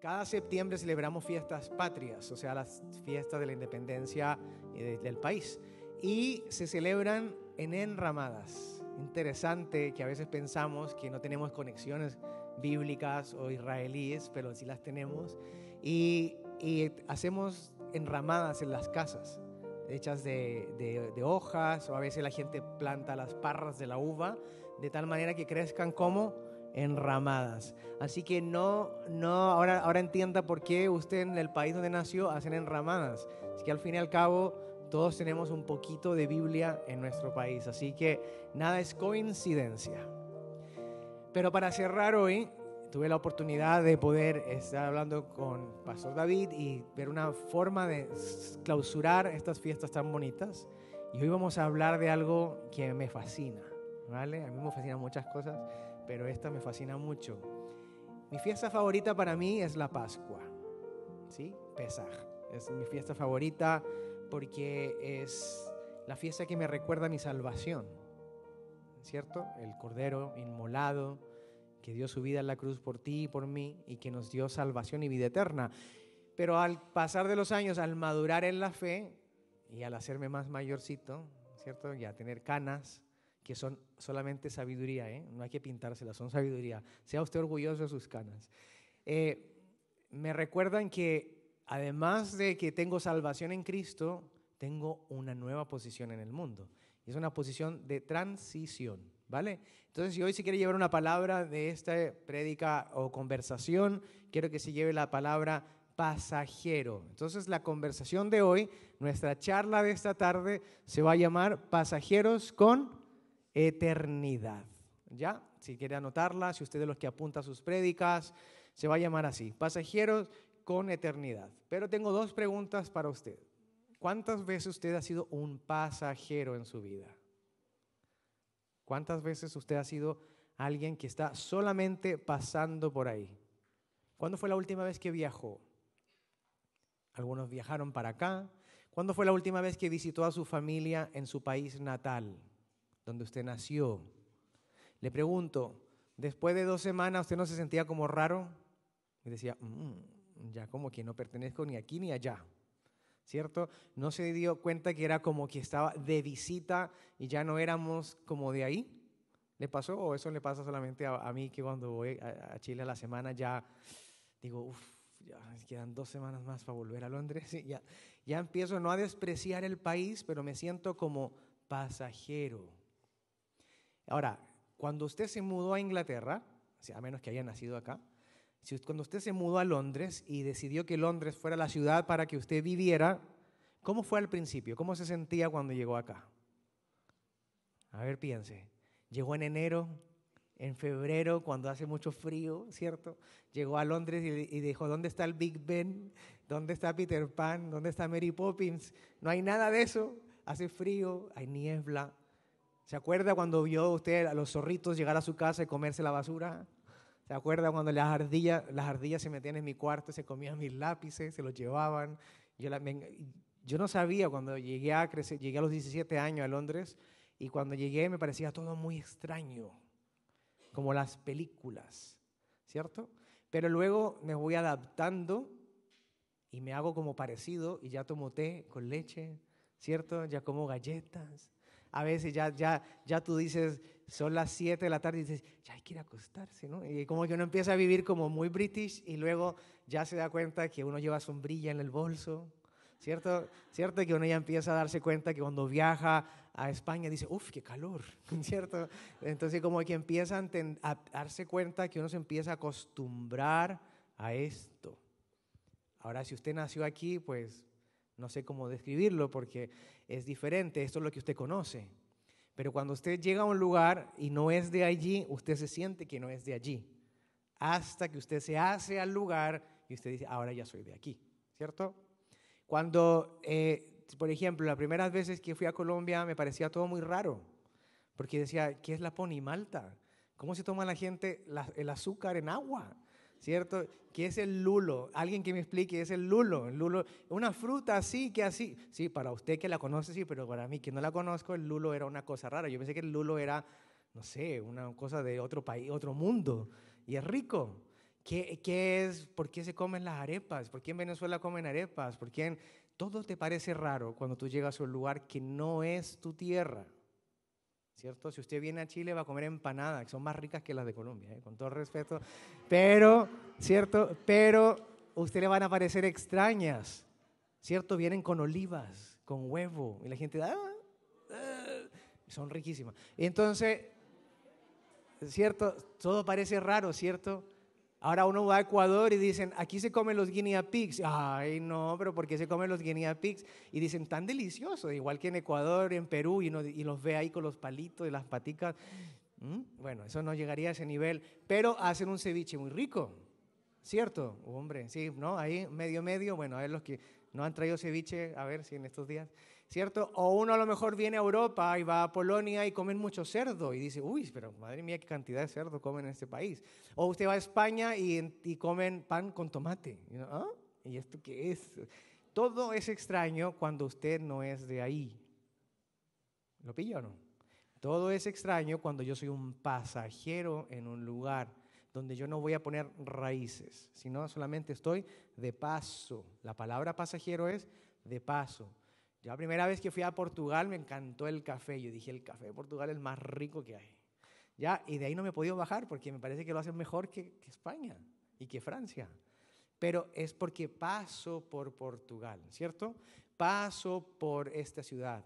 Cada septiembre celebramos fiestas patrias, o sea, las fiestas de la independencia del país. Y se celebran en enramadas. Interesante que a veces pensamos que no tenemos conexiones bíblicas o israelíes, pero sí las tenemos. Y, hacemos enramadas en las casas, hechas de, de hojas, o a veces la gente planta las parras de la uva, de tal manera que crezcan como enramadas. Así que no, no, ahora, ahora entienda por qué usted en el país donde nació hacen enramadas. Es que al fin y al cabo todos tenemos un poquito de Biblia en nuestro país. Así que nada es coincidencia. Pero para cerrar hoy, tuve la oportunidad de poder estar hablando con Pastor David y ver una forma de clausurar estas fiestas tan bonitas. Y hoy vamos a hablar de algo que me fascina, ¿vale? A mí me fascinan muchas cosas, pero esta me fascina mucho. Mi fiesta favorita para mí es la Pascua, ¿sí? Pesaj. Es mi fiesta favorita porque es la fiesta que me recuerda mi salvación, ¿cierto? El Cordero inmolado, que dio su vida en la cruz por ti y por mí y que nos dio salvación y vida eterna. Pero al pasar de los años, al madurar en la fe y al hacerme más mayorcito, ¿cierto? Y a tener canas, que son solamente sabiduría, ¿eh? no hay que pintárselas, son sabiduría. Sea usted orgulloso de sus canas. Eh, me recuerdan que además de que tengo salvación en Cristo, tengo una nueva posición en el mundo. Es una posición de transición, ¿vale? Entonces, si hoy se quiere llevar una palabra de esta prédica o conversación, quiero que se lleve la palabra pasajero. Entonces, la conversación de hoy, nuestra charla de esta tarde, se va a llamar Pasajeros con eternidad. ¿Ya? Si quiere anotarla, si usted es de los que apunta sus prédicas, se va a llamar así, pasajeros con eternidad. Pero tengo dos preguntas para usted. ¿Cuántas veces usted ha sido un pasajero en su vida? ¿Cuántas veces usted ha sido alguien que está solamente pasando por ahí? ¿Cuándo fue la última vez que viajó? Algunos viajaron para acá. ¿Cuándo fue la última vez que visitó a su familia en su país natal? Donde usted nació. Le pregunto, después de dos semanas, ¿usted no se sentía como raro? Y decía, mm, ya como que no pertenezco ni aquí ni allá. ¿Cierto? No se dio cuenta que era como que estaba de visita y ya no éramos como de ahí. ¿Le pasó o eso le pasa solamente a, mí que cuando voy a, Chile a la semana ya digo, uff, ya quedan dos semanas más para volver a Londres? Y ya, ya empiezo no a despreciar el país, pero me siento como pasajero. Ahora, cuando usted se mudó a Inglaterra, a menos que haya nacido acá, cuando usted se mudó a Londres y decidió que Londres fuera la ciudad para que usted viviera, ¿cómo fue al principio? ¿Cómo se sentía cuando llegó acá? A ver, piense. Llegó en enero, en febrero, cuando hace mucho frío, ¿cierto? Llegó a Londres y, dijo, ¿dónde está el Big Ben? ¿Dónde está Peter Pan? ¿Dónde está Mary Poppins? No hay nada de eso. Hace frío, hay niebla. ¿Se acuerda cuando vio usted a los zorritos llegar a su casa y comerse la basura? ¿Se acuerda cuando las ardillas, las ardillas se metían en mi cuarto, se comían mis lápices, se los llevaban? Yo, yo no sabía cuando llegué a, crecer, llegué a los 17 años a Londres y cuando llegué me parecía todo muy extraño, como las películas, ¿cierto? Pero luego me voy adaptando y me hago como parecido y ya tomo té con leche, ¿cierto? Ya como galletas, a veces ya, ya, ya tú dices, son las 7 de la tarde y dices, ya hay que ir a acostarse, ¿no? Y como que uno empieza a vivir como muy british y luego ya se da cuenta que uno lleva sombrilla en el bolso, ¿cierto? ¿Cierto? Que uno ya empieza a darse cuenta que cuando viaja a España dice, uff, qué calor, ¿cierto? Entonces como que empieza a, a darse cuenta que uno se empieza a acostumbrar a esto. Ahora, si usted nació aquí, pues no sé cómo describirlo porque es diferente, esto es lo que usted conoce. Pero cuando usted llega a un lugar y no es de allí, usted se siente que no es de allí. Hasta que usted se hace al lugar y usted dice, ahora ya soy de aquí, ¿cierto? Cuando, eh, por ejemplo, las primeras veces que fui a Colombia me parecía todo muy raro, porque decía, ¿qué es la pony malta? ¿Cómo se toma la gente el azúcar en agua? ¿Cierto? ¿Qué es el lulo? Alguien que me explique, ¿qué es el lulo? El lulo, una fruta así, que así. Sí, para usted que la conoce, sí, pero para mí que no la conozco, el lulo era una cosa rara. Yo pensé que el lulo era, no sé, una cosa de otro país, otro mundo. Y es rico. ¿Qué, ¿Qué, es? ¿Por qué se comen las arepas? ¿Por qué en Venezuela comen arepas? ¿Por qué en... Todo te parece raro cuando tú llegas a un lugar que no es tu tierra. ¿Cierto? Si usted viene a Chile va a comer empanadas, que son más ricas que las de Colombia, ¿eh? con todo respeto. Pero, ¿cierto? Pero usted le van a parecer extrañas. ¿Cierto? Vienen con olivas, con huevo. Y la gente, ah, ah", son riquísimas. Entonces, ¿cierto? Todo parece raro, ¿cierto? Ahora uno va a Ecuador y dicen, aquí se comen los guinea pigs. Ay, no, pero ¿por qué se comen los guinea pigs? Y dicen, tan delicioso, igual que en Ecuador, en Perú, y, los ve ahí con los palitos y las paticas. Mm, bueno, eso no llegaría a ese nivel, pero hacen un ceviche muy rico, ¿cierto? Hombre, sí, ¿no? Ahí medio, medio, bueno, a ver los que no han traído ceviche, a ver si en estos días. ¿Cierto? O uno a lo mejor viene a Europa y va a Polonia y comen mucho cerdo y dice, uy, pero madre mía, qué cantidad de cerdo comen en este país. O usted va a España y, comen pan con tomate. ¿Ah? ¿Y esto qué es? Todo es extraño cuando usted no es de ahí. ¿Lo pilla o no? Todo es extraño cuando yo soy un pasajero en un lugar donde yo no voy a poner raíces, sino solamente estoy de paso. La palabra pasajero es de paso. Yo la primera vez que fui a Portugal me encantó el café. Yo dije, el café de Portugal es el más rico que hay. Ya, y de ahí no me he podido bajar porque me parece que lo hacen mejor que, España y que Francia. Pero es porque paso por Portugal, ¿cierto? Paso por esta ciudad.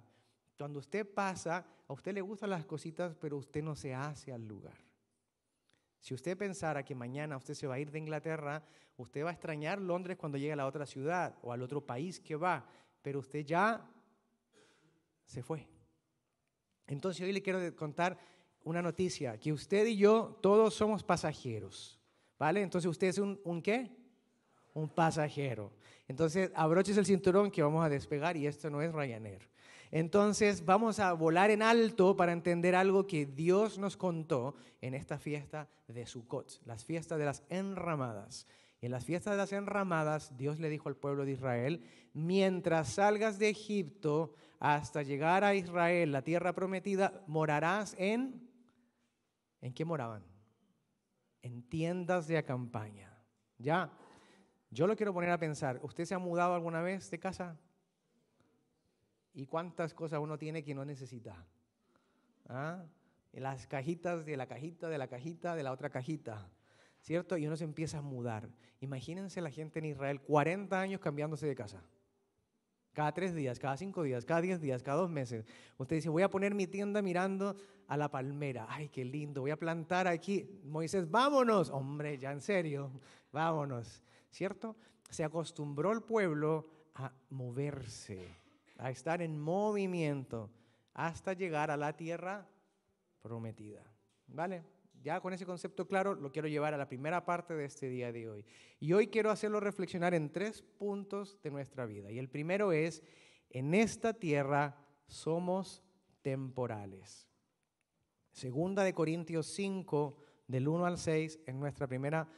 Cuando usted pasa, a usted le gustan las cositas, pero usted no se hace al lugar. Si usted pensara que mañana usted se va a ir de Inglaterra, usted va a extrañar Londres cuando llegue a la otra ciudad o al otro país que va pero usted ya se fue. Entonces hoy le quiero contar una noticia, que usted y yo todos somos pasajeros, ¿vale? Entonces usted es un, ¿un qué? Un pasajero. Entonces abroches el cinturón que vamos a despegar y esto no es Ryanair. Entonces vamos a volar en alto para entender algo que Dios nos contó en esta fiesta de Sukkot, las fiestas de las enramadas. En las fiestas de las enramadas, Dios le dijo al pueblo de Israel, mientras salgas de Egipto hasta llegar a Israel, la tierra prometida, morarás en... ¿En qué moraban? En tiendas de acampaña. ¿Ya? Yo lo quiero poner a pensar, ¿usted se ha mudado alguna vez de casa? ¿Y cuántas cosas uno tiene que no necesita? ¿Ah? Las cajitas de la cajita, de la cajita, de la otra cajita. ¿Cierto? Y uno se empieza a mudar. Imagínense la gente en Israel, 40 años cambiándose de casa. Cada tres días, cada cinco días, cada diez días, cada dos meses. Usted dice, voy a poner mi tienda mirando a la palmera. Ay, qué lindo, voy a plantar aquí. Moisés, vámonos. Hombre, ya en serio, vámonos. ¿Cierto? Se acostumbró el pueblo a moverse, a estar en movimiento hasta llegar a la tierra prometida. ¿Vale? Ya con ese concepto claro, lo quiero llevar a la primera parte de este día de hoy. Y hoy quiero hacerlo reflexionar en tres puntos de nuestra vida. Y el primero es, en esta tierra somos temporales. Segunda de Corintios 5, del 1 al 6, en nuestra primera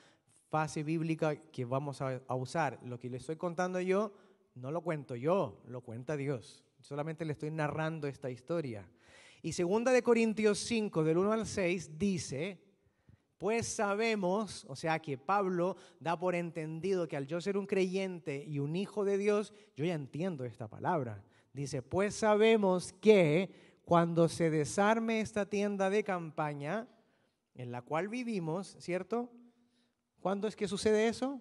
fase bíblica que vamos a usar. Lo que le estoy contando yo, no lo cuento yo, lo cuenta Dios. Solamente le estoy narrando esta historia. Y segunda de Corintios 5, del 1 al 6, dice, pues sabemos, o sea que Pablo da por entendido que al yo ser un creyente y un hijo de Dios, yo ya entiendo esta palabra. Dice, pues sabemos que cuando se desarme esta tienda de campaña en la cual vivimos, ¿cierto? ¿Cuándo es que sucede eso?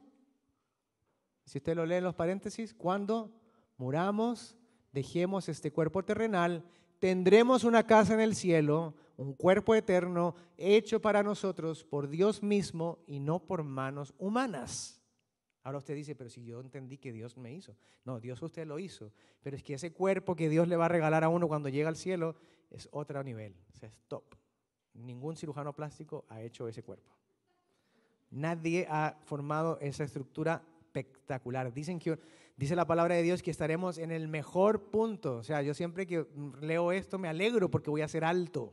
Si usted lo lee en los paréntesis, cuando muramos, dejemos este cuerpo terrenal tendremos una casa en el cielo, un cuerpo eterno hecho para nosotros por Dios mismo y no por manos humanas. Ahora usted dice, pero si yo entendí que Dios me hizo. No, Dios usted lo hizo. Pero es que ese cuerpo que Dios le va a regalar a uno cuando llega al cielo es otro nivel. O sea, es top. Ningún cirujano plástico ha hecho ese cuerpo. Nadie ha formado esa estructura espectacular. Dicen que Dice la palabra de Dios que estaremos en el mejor punto. O sea, yo siempre que leo esto me alegro porque voy a ser alto.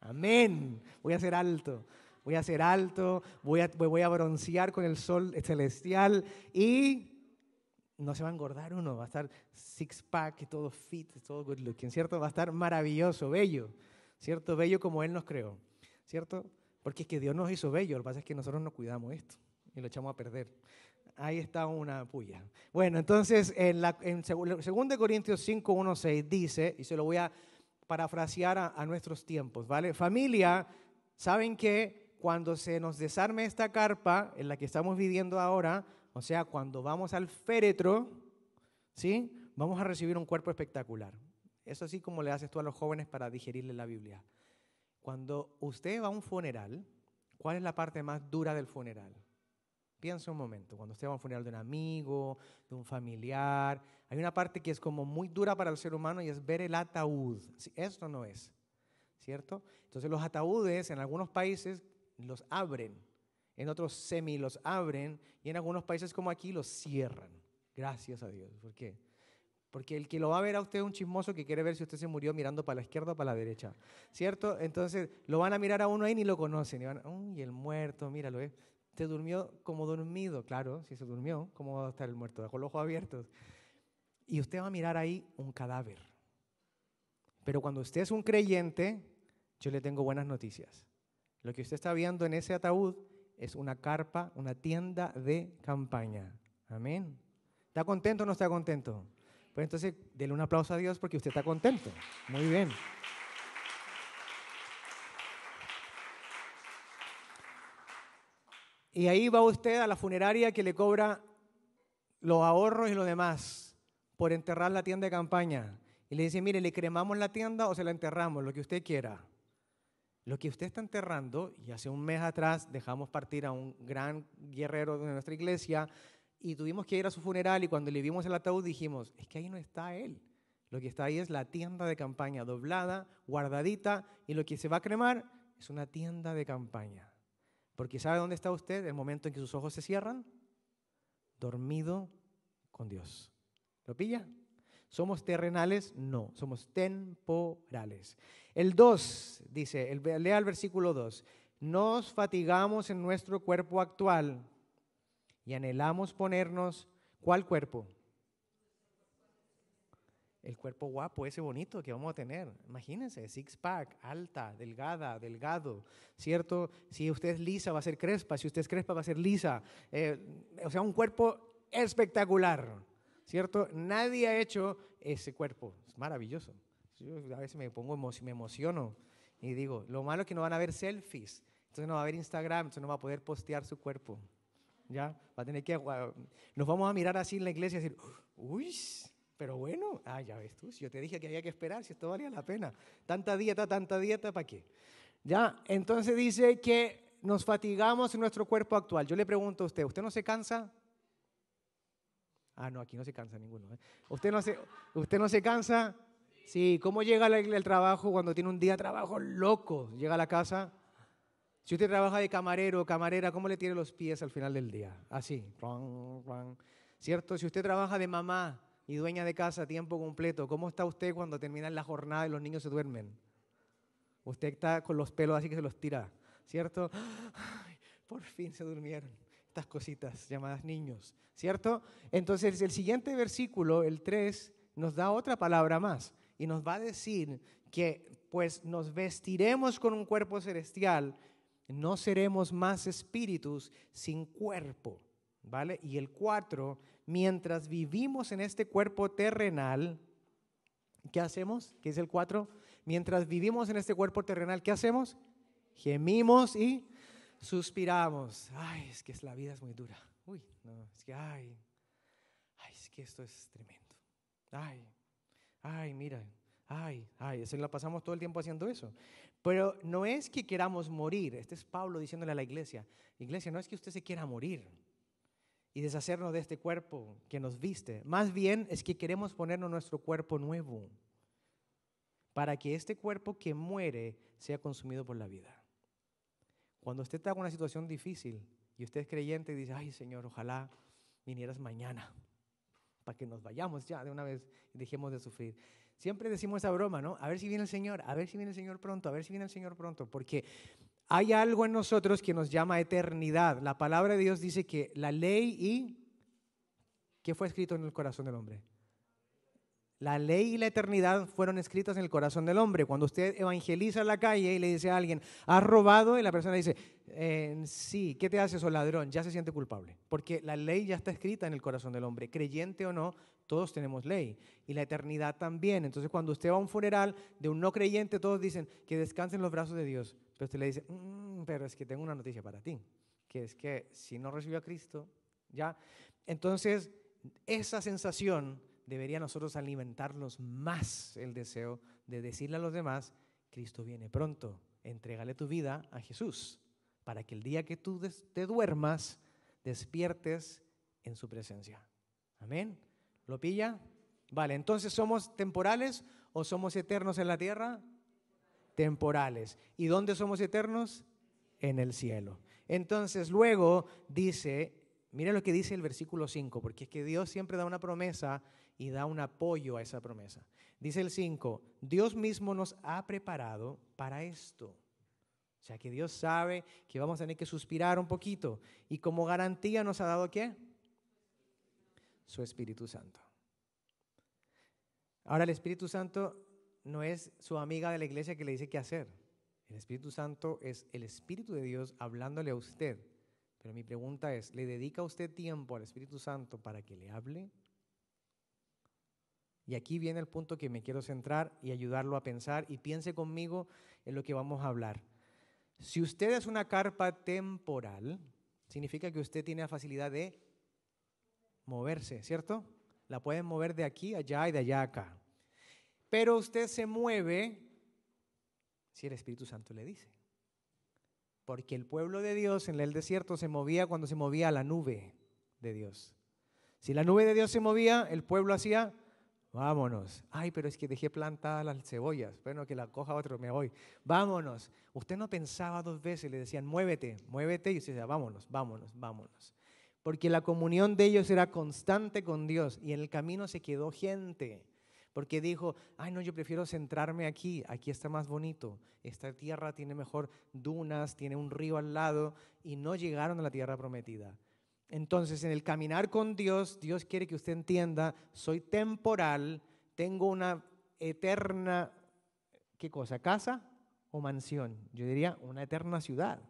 Amén. Voy a ser alto. Voy a ser alto, voy a, voy a broncear con el sol celestial y no se va a engordar uno, va a estar six pack y todo fit, todo good looking, ¿cierto? Va a estar maravilloso, bello, ¿cierto? Bello como Él nos creó, ¿cierto? Porque es que Dios nos hizo bello, lo que pasa es que nosotros no cuidamos esto. y lo echamos a perder. Ahí está una puya. Bueno, entonces en, la, en 2 Corintios 5, 1, 6 dice, y se lo voy a parafrasear a, a nuestros tiempos, ¿vale? Familia, ¿saben que cuando se nos desarme esta carpa en la que estamos viviendo ahora, o sea, cuando vamos al féretro, ¿sí? Vamos a recibir un cuerpo espectacular. Eso así como le haces tú a los jóvenes para digerirle la Biblia. Cuando usted va a un funeral, ¿cuál es la parte más dura del funeral? Piensa un momento, cuando usted va a un funeral de un amigo, de un familiar, hay una parte que es como muy dura para el ser humano y es ver el ataúd. Esto no es, ¿cierto? Entonces los ataúdes en algunos países los abren, en otros semi los abren y en algunos países como aquí los cierran. Gracias a Dios. ¿Por qué? Porque el que lo va a ver a usted es un chismoso que quiere ver si usted se murió mirando para la izquierda o para la derecha. ¿Cierto? Entonces lo van a mirar a uno ahí ni lo conocen. Y van, uy, el muerto, míralo, ¿eh? Se durmió como dormido. Claro, si se durmió, ¿cómo va a estar el muerto? Con los ojos abiertos. Y usted va a mirar ahí un cadáver. Pero cuando usted es un creyente, yo le tengo buenas noticias. Lo que usted está viendo en ese ataúd es una carpa, una tienda de campaña. Amén. ¿Está contento o no está contento? Pues entonces, denle un aplauso a Dios porque usted está contento. Muy bien. Y ahí va usted a la funeraria que le cobra los ahorros y lo demás por enterrar la tienda de campaña. Y le dice, mire, ¿le cremamos la tienda o se la enterramos? Lo que usted quiera. Lo que usted está enterrando, y hace un mes atrás dejamos partir a un gran guerrero de nuestra iglesia, y tuvimos que ir a su funeral y cuando le vimos el ataúd dijimos, es que ahí no está él. Lo que está ahí es la tienda de campaña doblada, guardadita, y lo que se va a cremar es una tienda de campaña. Porque ¿sabe dónde está usted el momento en que sus ojos se cierran? Dormido con Dios. ¿Lo pilla? ¿Somos terrenales? No, somos temporales. El 2 dice, lea el versículo 2, nos fatigamos en nuestro cuerpo actual y anhelamos ponernos, ¿cuál cuerpo? El cuerpo guapo, ese bonito que vamos a tener. Imagínense, six pack, alta, delgada, delgado, ¿cierto? Si usted es lisa, va a ser crespa. Si usted es crespa, va a ser lisa. Eh, o sea, un cuerpo espectacular, ¿cierto? Nadie ha hecho ese cuerpo. Es maravilloso. Yo a veces me pongo, me emociono y digo, lo malo es que no van a ver selfies. Entonces no va a haber Instagram, entonces no va a poder postear su cuerpo. ¿ya? Va a tener que, nos vamos a mirar así en la iglesia y decir, uy, pero bueno, ah, ya ves tú, si yo te dije que había que esperar, si esto valía la pena. Tanta dieta, tanta dieta, ¿para qué? Ya, entonces dice que nos fatigamos en nuestro cuerpo actual. Yo le pregunto a usted, ¿usted no se cansa? Ah, no, aquí no se cansa ninguno. ¿eh? ¿Usted, no se, ¿Usted no se cansa? Sí, ¿cómo llega el trabajo cuando tiene un día de trabajo loco? Llega a la casa si usted trabaja de camarero o camarera, ¿cómo le tiene los pies al final del día? Así, ¿cierto? Si usted trabaja de mamá y dueña de casa tiempo completo, ¿cómo está usted cuando termina la jornada y los niños se duermen? Usted está con los pelos así que se los tira, ¿cierto? por fin se durmieron estas cositas llamadas niños, ¿cierto? Entonces el siguiente versículo, el 3, nos da otra palabra más y nos va a decir que pues nos vestiremos con un cuerpo celestial no seremos más espíritus sin cuerpo, ¿vale? Y el cuatro, mientras vivimos en este cuerpo terrenal, ¿qué hacemos? ¿Qué es el cuatro? Mientras vivimos en este cuerpo terrenal, ¿qué hacemos? Gemimos y suspiramos. Ay, es que la vida es muy dura. Uy, no, es que, ay, ay, es que esto es tremendo. Ay, ay, mira, ay, ay, se la pasamos todo el tiempo haciendo eso. Pero no es que queramos morir, este es Pablo diciéndole a la iglesia, iglesia, no es que usted se quiera morir y deshacernos de este cuerpo que nos viste, más bien es que queremos ponernos nuestro cuerpo nuevo para que este cuerpo que muere sea consumido por la vida. Cuando usted está en una situación difícil y usted es creyente y dice, ay Señor, ojalá vinieras mañana para que nos vayamos ya de una vez y dejemos de sufrir. Siempre decimos esa broma, ¿no? A ver si viene el Señor, a ver si viene el Señor pronto, a ver si viene el Señor pronto, porque hay algo en nosotros que nos llama eternidad. La palabra de Dios dice que la ley y... ¿Qué fue escrito en el corazón del hombre? La ley y la eternidad fueron escritas en el corazón del hombre. Cuando usted evangeliza en la calle y le dice a alguien, ¿has robado? Y la persona dice, eh, sí, ¿qué te haces, o ladrón? Ya se siente culpable. Porque la ley ya está escrita en el corazón del hombre. Creyente o no, todos tenemos ley. Y la eternidad también. Entonces, cuando usted va a un funeral de un no creyente, todos dicen que descansen los brazos de Dios. Pero usted le dice, mm, pero es que tengo una noticia para ti. Que es que si no recibió a Cristo, ya. Entonces, esa sensación debería nosotros alimentarnos más el deseo de decirle a los demás, Cristo viene pronto, entrégale tu vida a Jesús, para que el día que tú te duermas, despiertes en su presencia. Amén. ¿Lo pilla? Vale, entonces ¿somos temporales o somos eternos en la tierra? Temporales. ¿Y dónde somos eternos? En el cielo. Entonces luego dice, mire lo que dice el versículo 5, porque es que Dios siempre da una promesa y da un apoyo a esa promesa. Dice el 5, Dios mismo nos ha preparado para esto. O sea que Dios sabe que vamos a tener que suspirar un poquito. Y como garantía nos ha dado qué? Su Espíritu Santo. Ahora el Espíritu Santo no es su amiga de la iglesia que le dice qué hacer. El Espíritu Santo es el Espíritu de Dios hablándole a usted. Pero mi pregunta es, ¿le dedica usted tiempo al Espíritu Santo para que le hable? Y aquí viene el punto que me quiero centrar y ayudarlo a pensar y piense conmigo en lo que vamos a hablar. Si usted es una carpa temporal, significa que usted tiene la facilidad de moverse, ¿cierto? La pueden mover de aquí allá y de allá acá. Pero usted se mueve si el Espíritu Santo le dice. Porque el pueblo de Dios en el desierto se movía cuando se movía la nube de Dios. Si la nube de Dios se movía, el pueblo hacía Vámonos. Ay, pero es que dejé plantadas las cebollas. Bueno, que la coja otro, me voy. Vámonos. Usted no pensaba dos veces, le decían, muévete, muévete, y usted decía, vámonos, vámonos, vámonos. Porque la comunión de ellos era constante con Dios y en el camino se quedó gente. Porque dijo, ay, no, yo prefiero centrarme aquí, aquí está más bonito. Esta tierra tiene mejor dunas, tiene un río al lado y no llegaron a la tierra prometida. Entonces, en el caminar con Dios, Dios quiere que usted entienda, soy temporal, tengo una eterna, ¿qué cosa? ¿Casa o mansión? Yo diría una eterna ciudad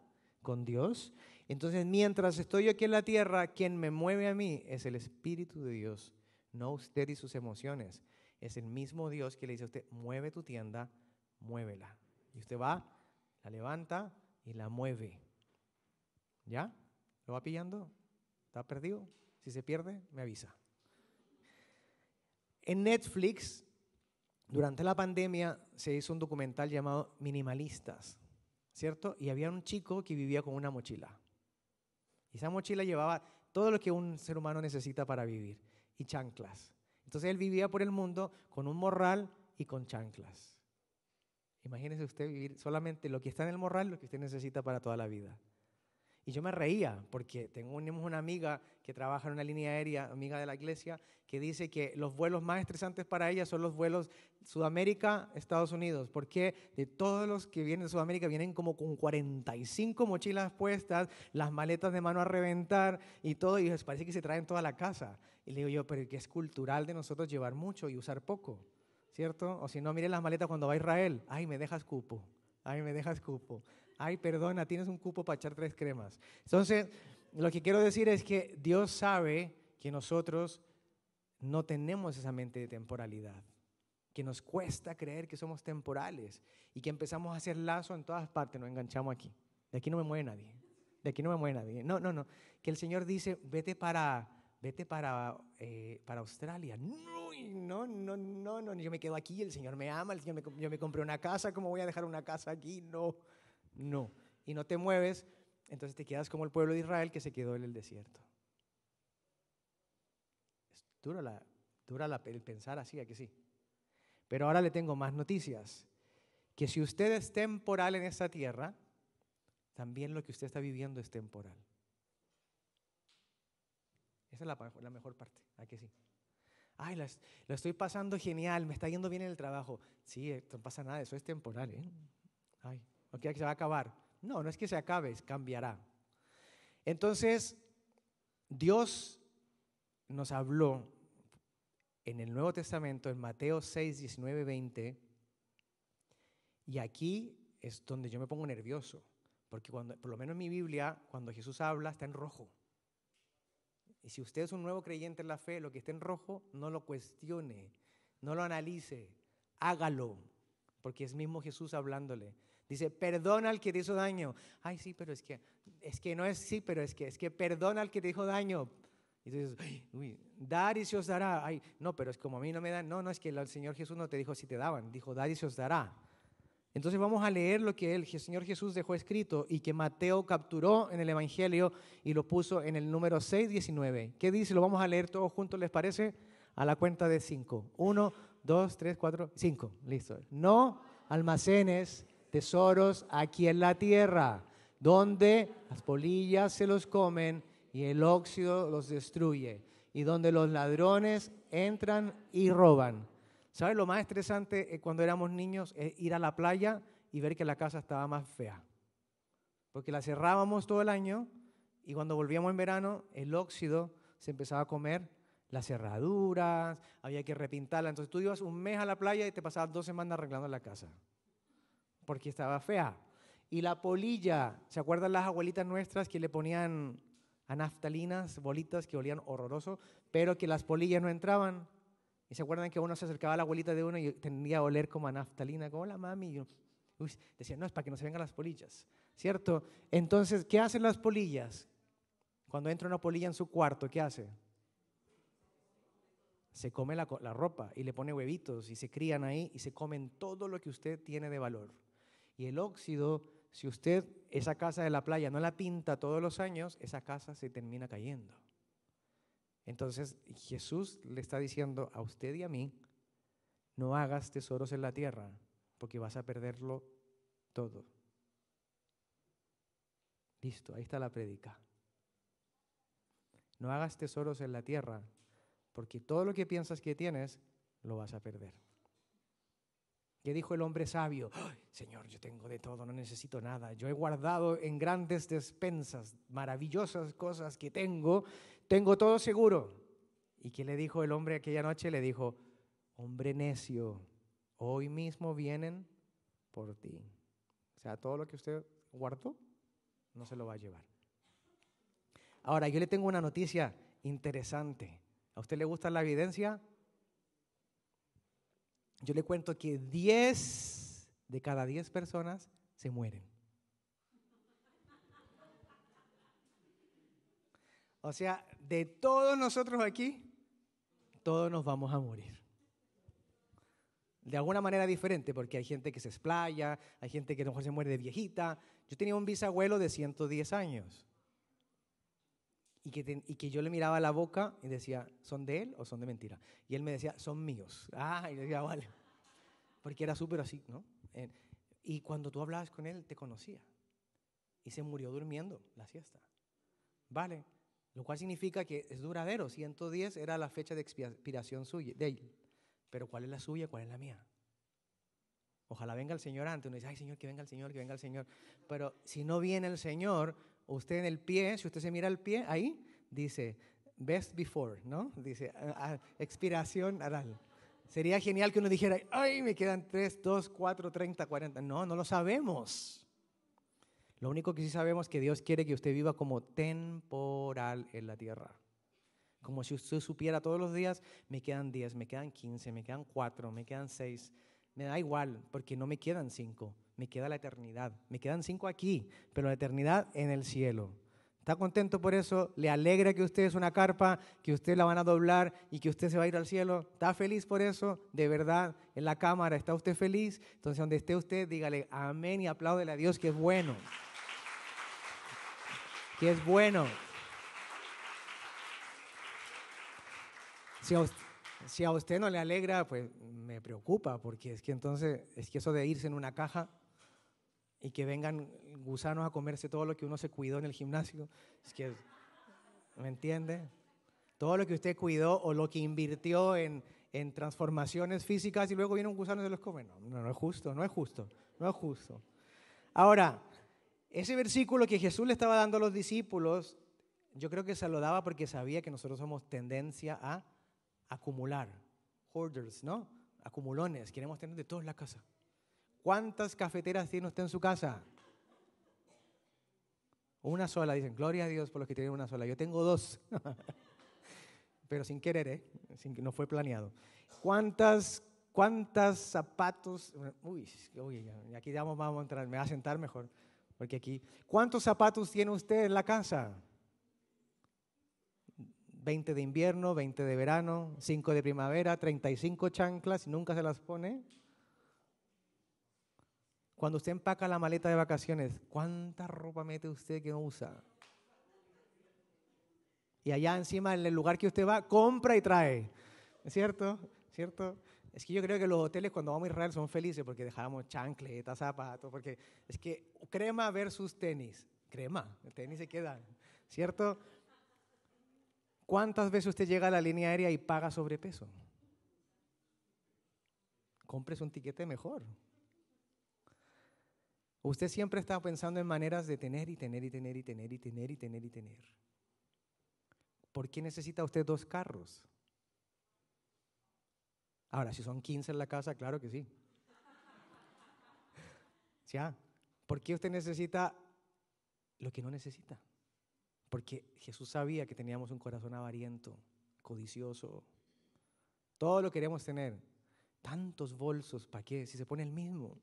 con Dios. Entonces, mientras estoy aquí en la tierra, quien me mueve a mí es el Espíritu de Dios, no usted y sus emociones. Es el mismo Dios que le dice a usted, mueve tu tienda, muévela. Y usted va, la levanta y la mueve. ¿Ya? ¿Lo va pillando? ¿Está perdido? Si se pierde, me avisa. En Netflix, durante la pandemia, se hizo un documental llamado Minimalistas, ¿cierto? Y había un chico que vivía con una mochila. Y esa mochila llevaba todo lo que un ser humano necesita para vivir y chanclas. Entonces él vivía por el mundo con un morral y con chanclas. Imagínese usted vivir solamente lo que está en el morral, lo que usted necesita para toda la vida. Y yo me reía porque tenemos una amiga que trabaja en una línea aérea, amiga de la iglesia, que dice que los vuelos más estresantes para ella son los vuelos Sudamérica, Estados Unidos, porque de todos los que vienen de Sudamérica vienen como con 45 mochilas puestas, las maletas de mano a reventar y todo, y parece que se traen toda la casa. Y le digo yo, pero que es cultural de nosotros llevar mucho y usar poco, ¿cierto? O si no, miren las maletas cuando va a Israel, ay, me dejas cupo, ay, me dejas cupo ay, perdona, tienes un cupo para echar tres cremas. Entonces, lo que quiero decir es que Dios sabe que nosotros no tenemos esa mente de temporalidad, que nos cuesta creer que somos temporales y que empezamos a hacer lazo en todas partes, nos enganchamos aquí. De aquí no me mueve nadie, de aquí no me mueve nadie. No, no, no, que el Señor dice, vete para, vete para, eh, para Australia. No, no, no, no, no, yo me quedo aquí, el Señor me ama, el Señor me, yo me compré una casa, ¿cómo voy a dejar una casa aquí? No. No. Y no te mueves, entonces te quedas como el pueblo de Israel que se quedó en el desierto. Es duro, la, dura la, el pensar así, ¿a que sí? Pero ahora le tengo más noticias. Que si usted es temporal en esta tierra, también lo que usted está viviendo es temporal. Esa es la, la mejor parte, ¿a que sí? Ay, lo estoy pasando genial, me está yendo bien en el trabajo. Sí, eh, no pasa nada, eso es temporal. ¿eh? Ay, ¿O que se va a acabar? No, no es que se acabe, es cambiará. Entonces, Dios nos habló en el Nuevo Testamento, en Mateo 6, 19, 20, y aquí es donde yo me pongo nervioso, porque cuando, por lo menos en mi Biblia, cuando Jesús habla, está en rojo. Y si usted es un nuevo creyente en la fe, lo que esté en rojo, no lo cuestione, no lo analice, hágalo, porque es mismo Jesús hablándole. Dice, perdona al que te hizo daño. Ay, sí, pero es que, es que no es sí, pero es que, es que perdona al que te hizo daño. Y tú dices, uy, dar y se os dará. Ay, no, pero es como a mí no me dan. No, no, es que el Señor Jesús no te dijo si te daban, dijo, dar y se os dará. Entonces vamos a leer lo que el Señor Jesús dejó escrito y que Mateo capturó en el Evangelio y lo puso en el número 619. ¿Qué dice? Lo vamos a leer todos juntos, ¿les parece? A la cuenta de cinco. Uno, dos, tres, cuatro, cinco. Listo. No almacenes tesoros aquí en la tierra, donde las polillas se los comen y el óxido los destruye, y donde los ladrones entran y roban. ¿Sabes lo más estresante cuando éramos niños? Es ir a la playa y ver que la casa estaba más fea. Porque la cerrábamos todo el año y cuando volvíamos en verano, el óxido se empezaba a comer las cerraduras, había que repintarla. Entonces tú ibas un mes a la playa y te pasabas dos semanas arreglando la casa, porque estaba fea. Y la polilla, ¿se acuerdan las abuelitas nuestras que le ponían a bolitas que olían horroroso, pero que las polillas no entraban? Y se acuerdan que uno se acercaba a la abuelita de uno y tendía a oler como a naftalina, como la mami. Y uy, decía, no, es para que no se vengan las polillas, ¿cierto? Entonces, ¿qué hacen las polillas? Cuando entra una polilla en su cuarto, ¿qué hace? Se come la ropa y le pone huevitos y se crían ahí y se comen todo lo que usted tiene de valor. Y el óxido, si usted esa casa de la playa no la pinta todos los años, esa casa se termina cayendo. Entonces Jesús le está diciendo a usted y a mí, no hagas tesoros en la tierra, porque vas a perderlo todo. Listo, ahí está la prédica. No hagas tesoros en la tierra, porque todo lo que piensas que tienes, lo vas a perder. ¿Qué dijo el hombre sabio? Señor, yo tengo de todo, no necesito nada. Yo he guardado en grandes despensas maravillosas cosas que tengo tengo todo seguro. ¿Y qué le dijo el hombre aquella noche? Le dijo, hombre necio, hoy mismo vienen por ti. O sea, todo lo que usted guardó, no se lo va a llevar. Ahora, yo le tengo una noticia interesante. ¿A usted le gusta la evidencia? Yo le cuento que 10 de cada 10 personas se mueren. O sea, de todos nosotros aquí, todos nos vamos a morir. De alguna manera diferente, porque hay gente que se explaya, hay gente que a se muere de viejita. Yo tenía un bisabuelo de 110 años y que, y que yo le miraba la boca y decía, ¿son de él o son de mentira? Y él me decía, son míos. Ah, y yo decía, vale. Porque era súper así, ¿no? y cuando tú hablabas con él, te conocía. Y se murió durmiendo la siesta. Vale, lo cual significa que es duradero. 110 era la fecha de expiración suya, de él. Pero ¿cuál es la suya? ¿Cuál es la mía? Ojalá venga el Señor antes. Uno dice, ay Señor, que venga el Señor, que venga el Señor. Pero si no viene el Señor, usted en el pie, si usted se mira el pie, ahí dice, best before, ¿no? Dice, expiración oral. Sería genial que uno dijera, ay, me quedan 3, 2, 4, 30, 40. No, no lo sabemos. Lo único que sí sabemos es que Dios quiere que usted viva como temporal en la tierra. Como si usted supiera todos los días, me quedan 10, me quedan 15, me quedan 4, me quedan 6. Me da igual, porque no me quedan 5, me queda la eternidad. Me quedan 5 aquí, pero la eternidad en el cielo. ¿Está contento por eso? ¿Le alegra que usted es una carpa, que usted la van a doblar y que usted se va a ir al cielo? ¿Está feliz por eso? ¿De verdad? En la cámara, ¿está usted feliz? Entonces, donde esté usted, dígale amén y apláudele a Dios que es bueno que es bueno. Si a, usted, no le alegra, pues me preocupa, porque es que entonces, es que eso de irse en una caja y que vengan gusanos a comerse todo lo que uno se cuidó en el gimnasio, es que, ¿me entiende? Todo lo que usted cuidó o lo que invirtió en, en transformaciones físicas y luego viene un gusano y se los come. No, no, no es justo, no es justo, no es justo. Ahora, ese versículo que Jesús le estaba dando a los discípulos, yo creo que se lo daba porque sabía que nosotros somos tendencia a acumular. hoarders, ¿no? Acumulones, queremos tener de todo en la casa. ¿Cuántas cafeteras tiene usted en su casa? Una sola, dicen, gloria a Dios por los que tienen una sola. Yo tengo dos, pero sin querer, ¿eh? Sin, no fue planeado. ¿Cuántas, cuántas zapatos? Uy, aquí vamos, vamos a entrar, me va a sentar mejor, porque aquí, ¿cuántos zapatos tiene usted en la casa? 20 de invierno, 20 de verano, 5 de primavera, 35 chanclas, nunca se las pone. Cuando usted empaca la maleta de vacaciones, ¿cuánta ropa mete usted que no usa? Y allá encima, en el lugar que usted va, compra y trae. ¿Es cierto? ¿Cierto? Es que yo creo que los hoteles cuando vamos a Israel son felices porque dejamos chancletas, zapatos, porque es que crema versus tenis. Crema, el tenis se queda. ¿Cierto? ¿Cuántas veces usted llega a la línea aérea y paga sobrepeso? Compres un tiquete mejor. Usted siempre está pensando en maneras de tener y tener y tener y tener y tener y tener y tener. ¿Por qué necesita usted dos carros? Ahora, si son 15 en la casa, claro que sí. ¿Ya? ¿Por qué usted necesita lo que no necesita? Porque Jesús sabía que teníamos un corazón avariento, codicioso. Todo lo queremos tener. Tantos bolsos, ¿para qué? Si se pone el mismo,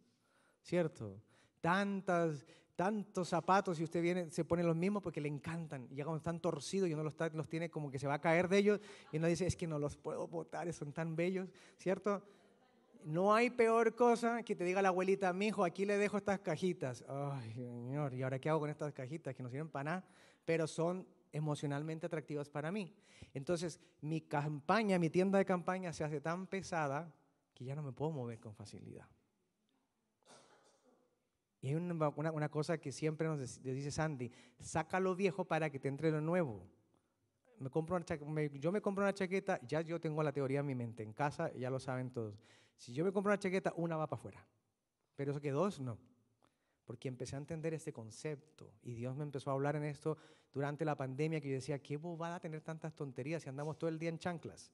¿cierto? Tantas, tantos zapatos y usted viene, se pone los mismos porque le encantan. Y ya cuando están torcidos y uno los, los tiene como que se va a caer de ellos y uno dice, es que no los puedo botar, son tan bellos, ¿cierto? No hay peor cosa que te diga la abuelita, mi hijo, aquí le dejo estas cajitas. Ay, señor, ¿y ahora qué hago con estas cajitas que no sirven para nada? Pero son emocionalmente atractivas para mí. Entonces, mi campaña, mi tienda de campaña se hace tan pesada que ya no me puedo mover con facilidad. Y hay una, cosa que siempre nos dice Sandy, saca lo viejo para que te entre lo nuevo. Me compro yo me compro una chaqueta, ya yo tengo la teoría en mi mente, en casa ya lo saben todos. Si yo me compro una chaqueta, una va para afuera. Pero eso que dos, no. Porque empecé a entender este concepto y Dios me empezó a hablar en esto durante la pandemia que yo decía, qué bobada tener tantas tonterías si andamos todo el día en chanclas.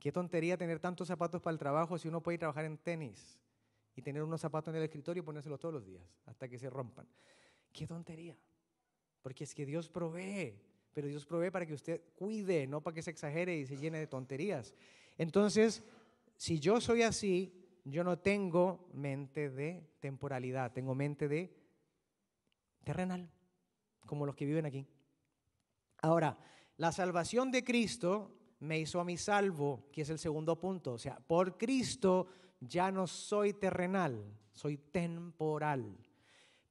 Qué tontería tener tantos zapatos para el trabajo si uno puede trabajar en tenis y tener unos zapatos en el escritorio y ponérselos todos los días hasta que se rompan. Qué tontería. Porque es que Dios provee, pero Dios provee para que usted cuide, no para que se exagere y se llene de tonterías. Entonces, si yo soy así, yo no tengo mente de temporalidad, tengo mente de terrenal, como los que viven aquí. Ahora, la salvación de Cristo me hizo a mí salvo, que es el segundo punto. O sea, por Cristo ya no soy terrenal, soy temporal.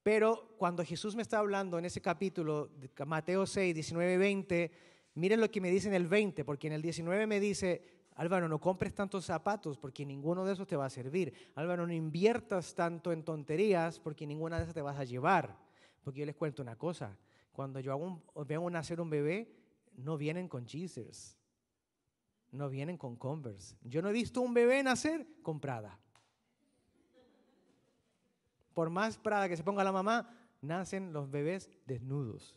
Pero cuando Jesús me está hablando en ese capítulo, de Mateo 6, 19, 20, miren lo que me dice en el 20, porque en el 19 me dice, Álvaro, no compres tantos zapatos porque ninguno de esos te va a servir. Álvaro, no inviertas tanto en tonterías porque ninguna de esas te vas a llevar. Porque yo les cuento una cosa, cuando yo hago veo nacer un bebé, no vienen con cheesers no vienen con Converse. Yo no he visto un bebé nacer con Prada. Por más Prada que se ponga la mamá, nacen los bebés desnudos.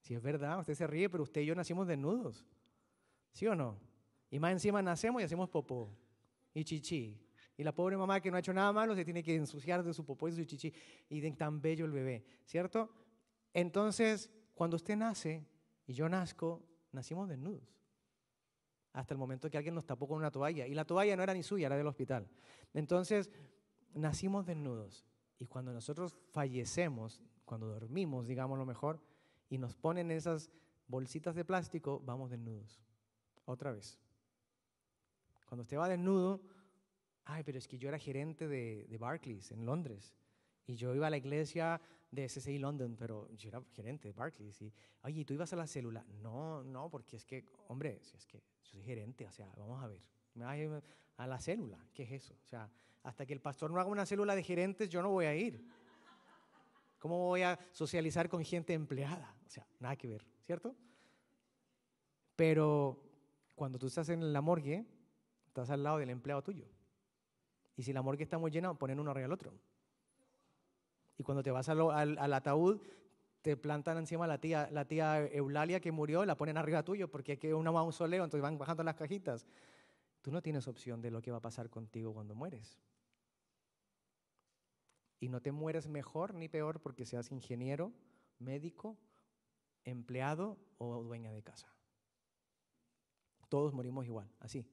Si es verdad, usted se ríe, pero usted y yo nacimos desnudos. ¿Sí o no? Y más encima nacemos y hacemos popó y chichi. Y la pobre mamá que no ha hecho nada malo se tiene que ensuciar de su popó y de su chichi. Y tan bello el bebé, ¿cierto? Entonces, cuando usted nace y yo nazco, nacimos desnudos hasta el momento que alguien nos tapó con una toalla. Y la toalla no era ni suya, era del hospital. Entonces, nacimos desnudos. Y cuando nosotros fallecemos, cuando dormimos, digamos lo mejor, y nos ponen esas bolsitas de plástico, vamos desnudos. Otra vez. Cuando usted va desnudo, ay, pero es que yo era gerente de, de Barclays en Londres. Y yo iba a la iglesia de SSI London, pero yo era gerente de Barclays. Y, oye, ¿tú ibas a la célula? No, no, porque es que, hombre, si es que soy gerente, o sea, vamos a ver. A la célula, ¿qué es eso? O sea, hasta que el pastor no haga una célula de gerentes, yo no voy a ir. ¿Cómo voy a socializar con gente empleada? O sea, nada que ver, ¿cierto? Pero cuando tú estás en la morgue, estás al lado del empleado tuyo. Y si la morgue está muy llena, ponen uno arriba al otro. Y cuando te vas al, ataúd, te plantan encima la tía, la tía Eulalia que murió, la ponen arriba tuyo porque hay que un mausoleo, entonces van bajando las cajitas. tú no tienes opción de lo que va a pasar contigo cuando mueres. Y no te mueres mejor ni peor porque seas ingeniero, médico, empleado o dueña de casa. Todos morimos igual, así.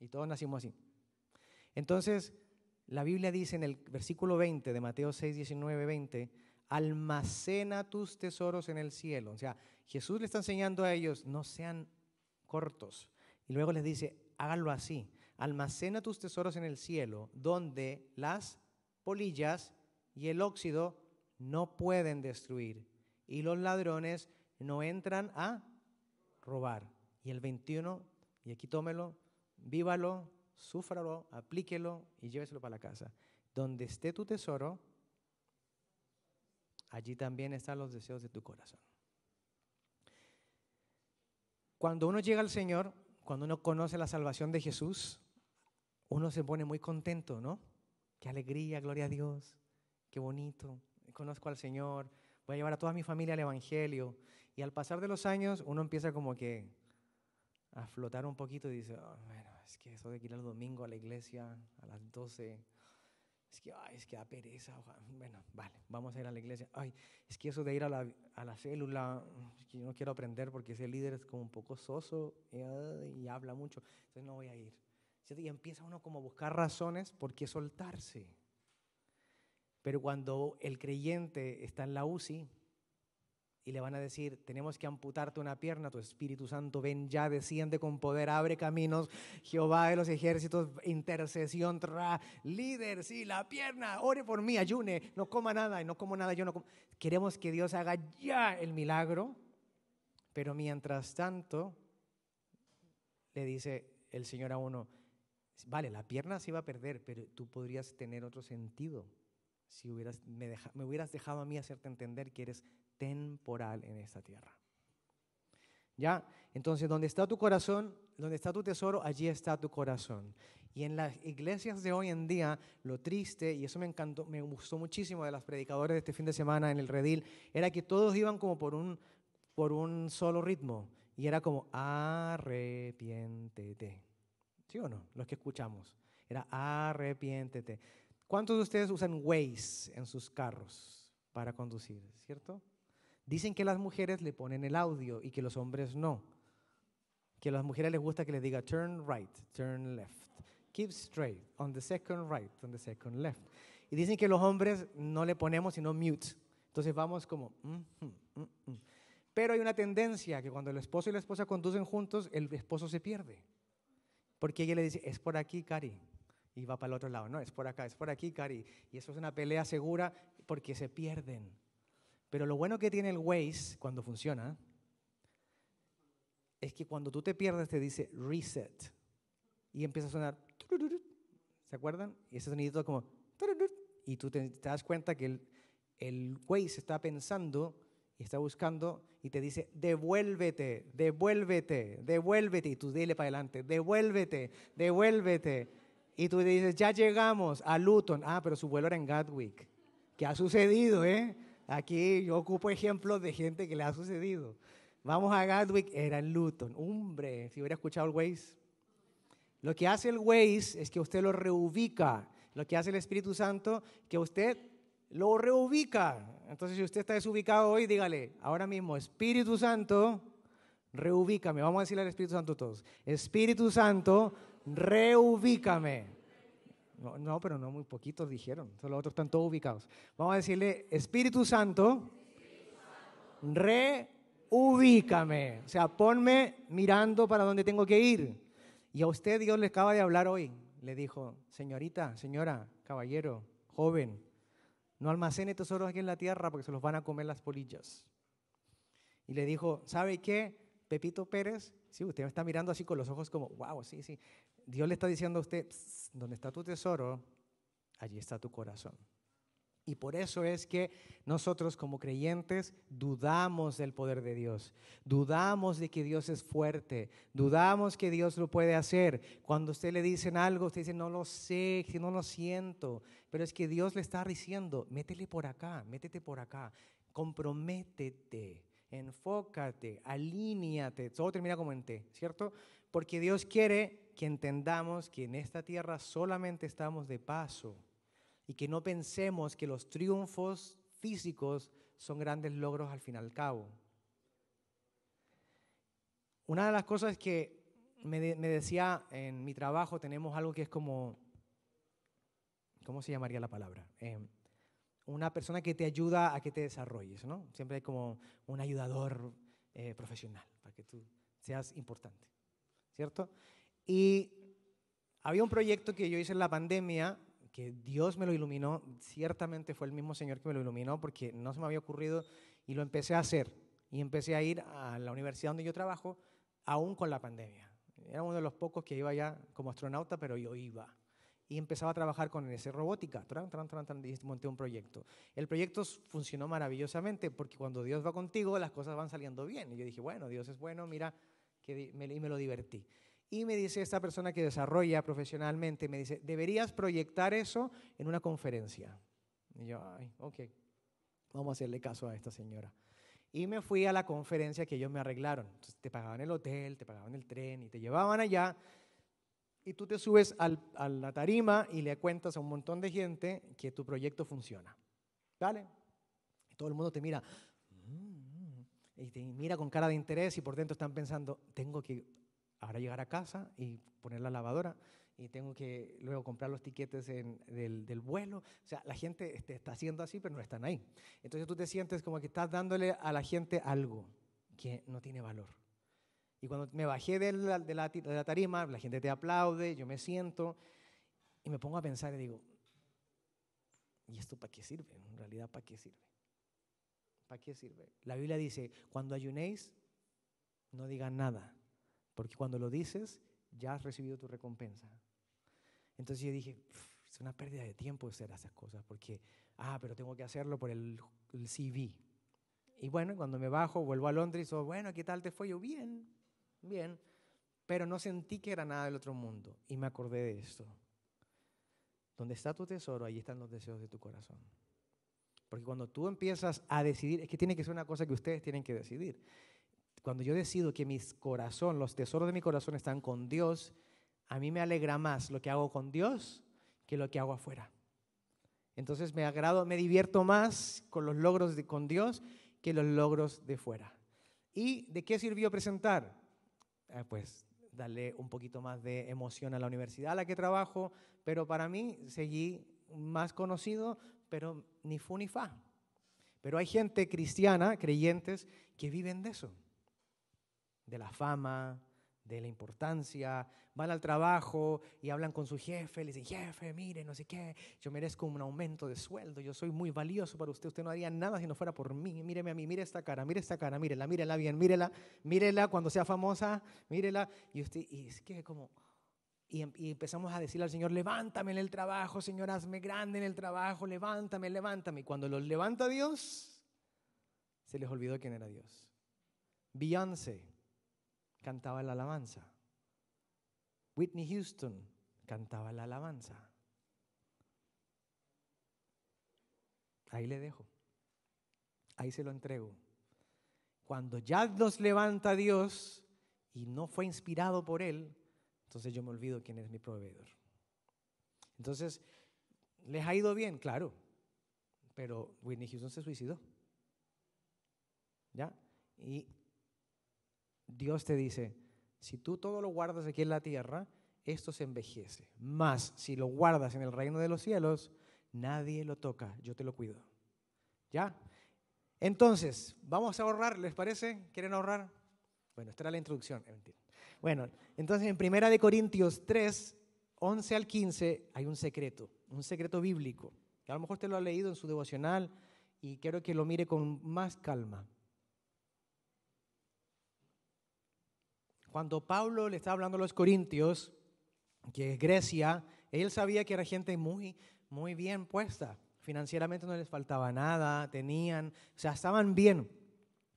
Y todos nacimos así. Entonces, la Biblia dice en el versículo 20 de Mateo 6, 19, 20, almacena tus tesoros en el cielo. O sea, Jesús le está enseñando a ellos, no sean cortos. Y luego les dice, háganlo así, almacena tus tesoros en el cielo, donde las polillas y el óxido no pueden destruir y los ladrones no entran a robar. Y el 21, y aquí tómelo, vívalo, súfralo, aplíquelo y lléveselo para la casa. Donde esté tu tesoro, allí también están los deseos de tu corazón. Cuando uno llega al Señor, cuando uno conoce la salvación de Jesús, uno se pone muy contento, ¿no? Qué alegría, gloria a Dios, qué bonito. Conozco al Señor, voy a llevar a toda mi familia al Evangelio. Y al pasar de los años, uno empieza como que a flotar un poquito y dice, oh, bueno, es que eso de ir el domingo a la iglesia a las 12, es que, ay, es que da pereza. Bueno, vale, vamos a ir a la iglesia. Ay, es que eso de ir a la, a la célula, que yo no quiero aprender porque ese líder es como un poco soso y, habla mucho, entonces no voy a ir. Y empieza uno como a buscar razones por qué soltarse. Pero cuando el creyente está en la UCI, y le van a decir, tenemos que amputarte una pierna, tu Espíritu Santo, ven ya, desciende con poder, abre caminos, Jehová de los ejércitos, intercesión, tra, líder, sí, la pierna, ore por mí, ayune, no coma nada, y no como nada, yo no como. Queremos que Dios haga ya el milagro, pero mientras tanto, le dice el Señor a uno, vale, la pierna se va a perder, pero tú podrías tener otro sentido si hubieras, me hubieras dejado a mí hacerte entender que eres temporal en esta tierra. ¿Ya? Entonces, donde está tu corazón, donde está tu tesoro, allí está tu corazón. Y en las iglesias de hoy en día, lo triste, y eso me encantó, me gustó muchísimo de las predicadores de este fin de semana en el redil, era que todos iban como por un, por un solo ritmo. Y era como, arrepiéntete. ¿Sí o no? Los que escuchamos. Era arrepiéntete. ¿Cuántos de ustedes usan Waze en sus carros para conducir? ¿Cierto? Dicen que las mujeres le ponen el audio y que los hombres no. Que a las mujeres les gusta que les diga turn right, turn left. Keep straight, on the second right, on the second left. Y dicen que los hombres no le ponemos sino mute. Entonces vamos como... Mm, mm, Pero hay una tendencia que cuando el esposo y la esposa conducen juntos, el esposo se pierde. Porque ella le dice, es por aquí, Cari. Y va para el otro lado. No, es por acá, es por aquí, Cari. Y eso es una pelea segura porque se pierden. Pero lo bueno que tiene el Waze cuando funciona es que cuando tú te pierdes te dice reset y empieza a sonar. ¿Se acuerdan? Y ese sonido como. Y tú te, das cuenta que el, el Waze está pensando y está buscando y te dice, devuélvete, devuélvete, devuélvete. Y tú dile para adelante, devuélvete, devuélvete. Y tú dices, ya llegamos a Luton. Ah, pero su vuelo era en Gatwick. ¿Qué ha sucedido, eh? Aquí yo ocupo ejemplos de gente que le ha sucedido. Vamos a Gatwick, era en Luton. Hombre, si hubiera escuchado el Waze. Lo que hace el Waze es que usted lo reubica. Lo que hace el Espíritu Santo, que usted lo reubica. Entonces, si usted está desubicado hoy, dígale, ahora mismo, Espíritu Santo, reubícame. Vamos a decirle al Espíritu Santo todos. Espíritu Santo, reubícame. No, pero no muy poquitos dijeron, los otros están todos ubicados. Vamos a decirle, Espíritu Santo, reubícame. O sea, ponme mirando para donde tengo que ir. Y a usted Dios le acaba de hablar hoy. Le dijo, señorita, señora, caballero, joven, no almacene tesoros aquí en la tierra porque se los van a comer las polillas. Y le dijo, ¿sabe qué? Pepito Pérez, sí, usted me está mirando así con los ojos como, wow, sí, sí. Dios le está diciendo a usted, donde está tu tesoro, allí está tu corazón. Y por eso es que nosotros como creyentes dudamos del poder de Dios, dudamos de que Dios es fuerte, dudamos que Dios lo puede hacer. Cuando usted le dicen algo, usted dice, no lo sé, que no lo siento, pero es que Dios le está diciendo, métele por acá, métete por acá, comprométete, enfócate, alíñate, todo termina como en T, ¿cierto? Porque Dios quiere que entendamos que en esta tierra solamente estamos de paso y que no pensemos que los triunfos físicos son grandes logros al fin y al cabo. Una de las cosas que me, decía en mi trabajo, tenemos algo que es como, ¿cómo se llamaría la palabra? Em, una persona que te ayuda a que te desarrolles, ¿no? Siempre hay como un ayudador eh, profesional para que tú seas importante, ¿cierto? Y había un proyecto que yo hice en la pandemia que Dios me lo iluminó, ciertamente fue el mismo Señor que me lo iluminó porque no se me había ocurrido y lo empecé a hacer. Y empecé a ir a la universidad donde yo trabajo, aún con la pandemia. Era uno de los pocos que iba ya como astronauta, pero yo iba. Y empezaba a trabajar con ese robótica. y monté un proyecto. El proyecto funcionó maravillosamente porque cuando Dios va contigo, las cosas van saliendo bien. Y yo dije, bueno, Dios es bueno, mira, que me, y me lo divertí. Y me dice esta persona que desarrolla profesionalmente, me dice, deberías proyectar eso en una conferencia. Y yo, ay, ok, vamos a hacerle caso a esta señora. Y me fui a la conferencia que ellos me arreglaron. Entonces, te pagaban el hotel, te pagaban el tren y te llevaban allá. Y tú te subes al, a la tarima y le cuentas a un montón de gente que tu proyecto funciona. ¿Vale? Y todo el mundo te mira. Mm", y te mira con cara de interés y por dentro están pensando, tengo que ahora llegar a casa y poner la lavadora y tengo que luego comprar los tiquetes del, del, vuelo. O sea, la gente está haciendo así, pero no están ahí. Entonces tú te sientes como que estás dándole a la gente algo que no tiene valor. Y cuando me bajé de la, de la, de la tarima, la gente te aplaude, yo me siento y me pongo a pensar y digo, ¿y esto para qué sirve? En realidad, ¿para qué sirve? ¿Para qué sirve? La Biblia dice, cuando ayunéis, no digan nada porque cuando lo dices, ya has recibido tu recompensa. Entonces yo dije, es una pérdida de tiempo hacer esas cosas, porque, ah, pero tengo que hacerlo por el, CV. Y bueno, cuando me bajo, vuelvo a Londres, y digo, bueno, ¿qué tal te fue? Yo, bien, bien. Pero no sentí que era nada del otro mundo. Y me acordé de esto. Donde está tu tesoro, ahí están los deseos de tu corazón. Porque cuando tú empiezas a decidir, es que tiene que ser una cosa que ustedes tienen que decidir cuando yo decido que mi corazón, los tesoros de mi corazón están con Dios, a mí me alegra más lo que hago con Dios que lo que hago afuera. Entonces me agrado, me divierto más con los logros de, con Dios que los logros de fuera. ¿Y de qué sirvió presentar? Eh, pues darle un poquito más de emoción a la universidad a la que trabajo, pero para mí seguí más conocido, pero ni fu ni fa. Pero hay gente cristiana, creyentes, que viven de eso de la fama, de la importancia, van al trabajo y hablan con su jefe, le dicen, jefe, mire, no sé qué, yo merezco un aumento de sueldo, yo soy muy valioso para usted, usted no haría nada si no fuera por mí, míreme a mí, mire esta cara, mire esta cara, mírela, mírela bien, mírela, mírela cuando sea famosa, mírela, y usted, y es que como, y, em, y empezamos a decirle al Señor, levántame en el trabajo, Señor, hazme grande en el trabajo, levántame, levántame, y cuando los levanta Dios, se les olvidó quién era Dios. Beyoncé cantaba la alabanza. Whitney Houston cantaba la alabanza. Ahí le dejo. Ahí se lo entrego. Cuando ya nos levanta Dios y no fue inspirado por Él, entonces yo me olvido quién es mi proveedor. Entonces, ¿les ha ido bien? Claro. Pero Whitney Houston se suicidó. ¿Ya? Y Dios te dice, si tú todo lo guardas aquí en la tierra, esto se envejece. Más si lo guardas en el reino de los cielos, nadie lo toca, yo te lo cuido. ¿Ya? Entonces, vamos a ahorrar, ¿les parece? ¿Quieren ahorrar? Bueno, esta era la introducción. Bueno, entonces en Primera de Corintios 3, 11 al 15 hay un secreto, un secreto bíblico, que a lo mejor usted lo ha leído en su devocional y quiero que lo mire con más calma. Cuando Pablo le estaba hablando a los corintios, que es Grecia, él sabía que era gente muy, muy bien puesta. Financieramente no les faltaba nada, tenían, o sea, estaban bien.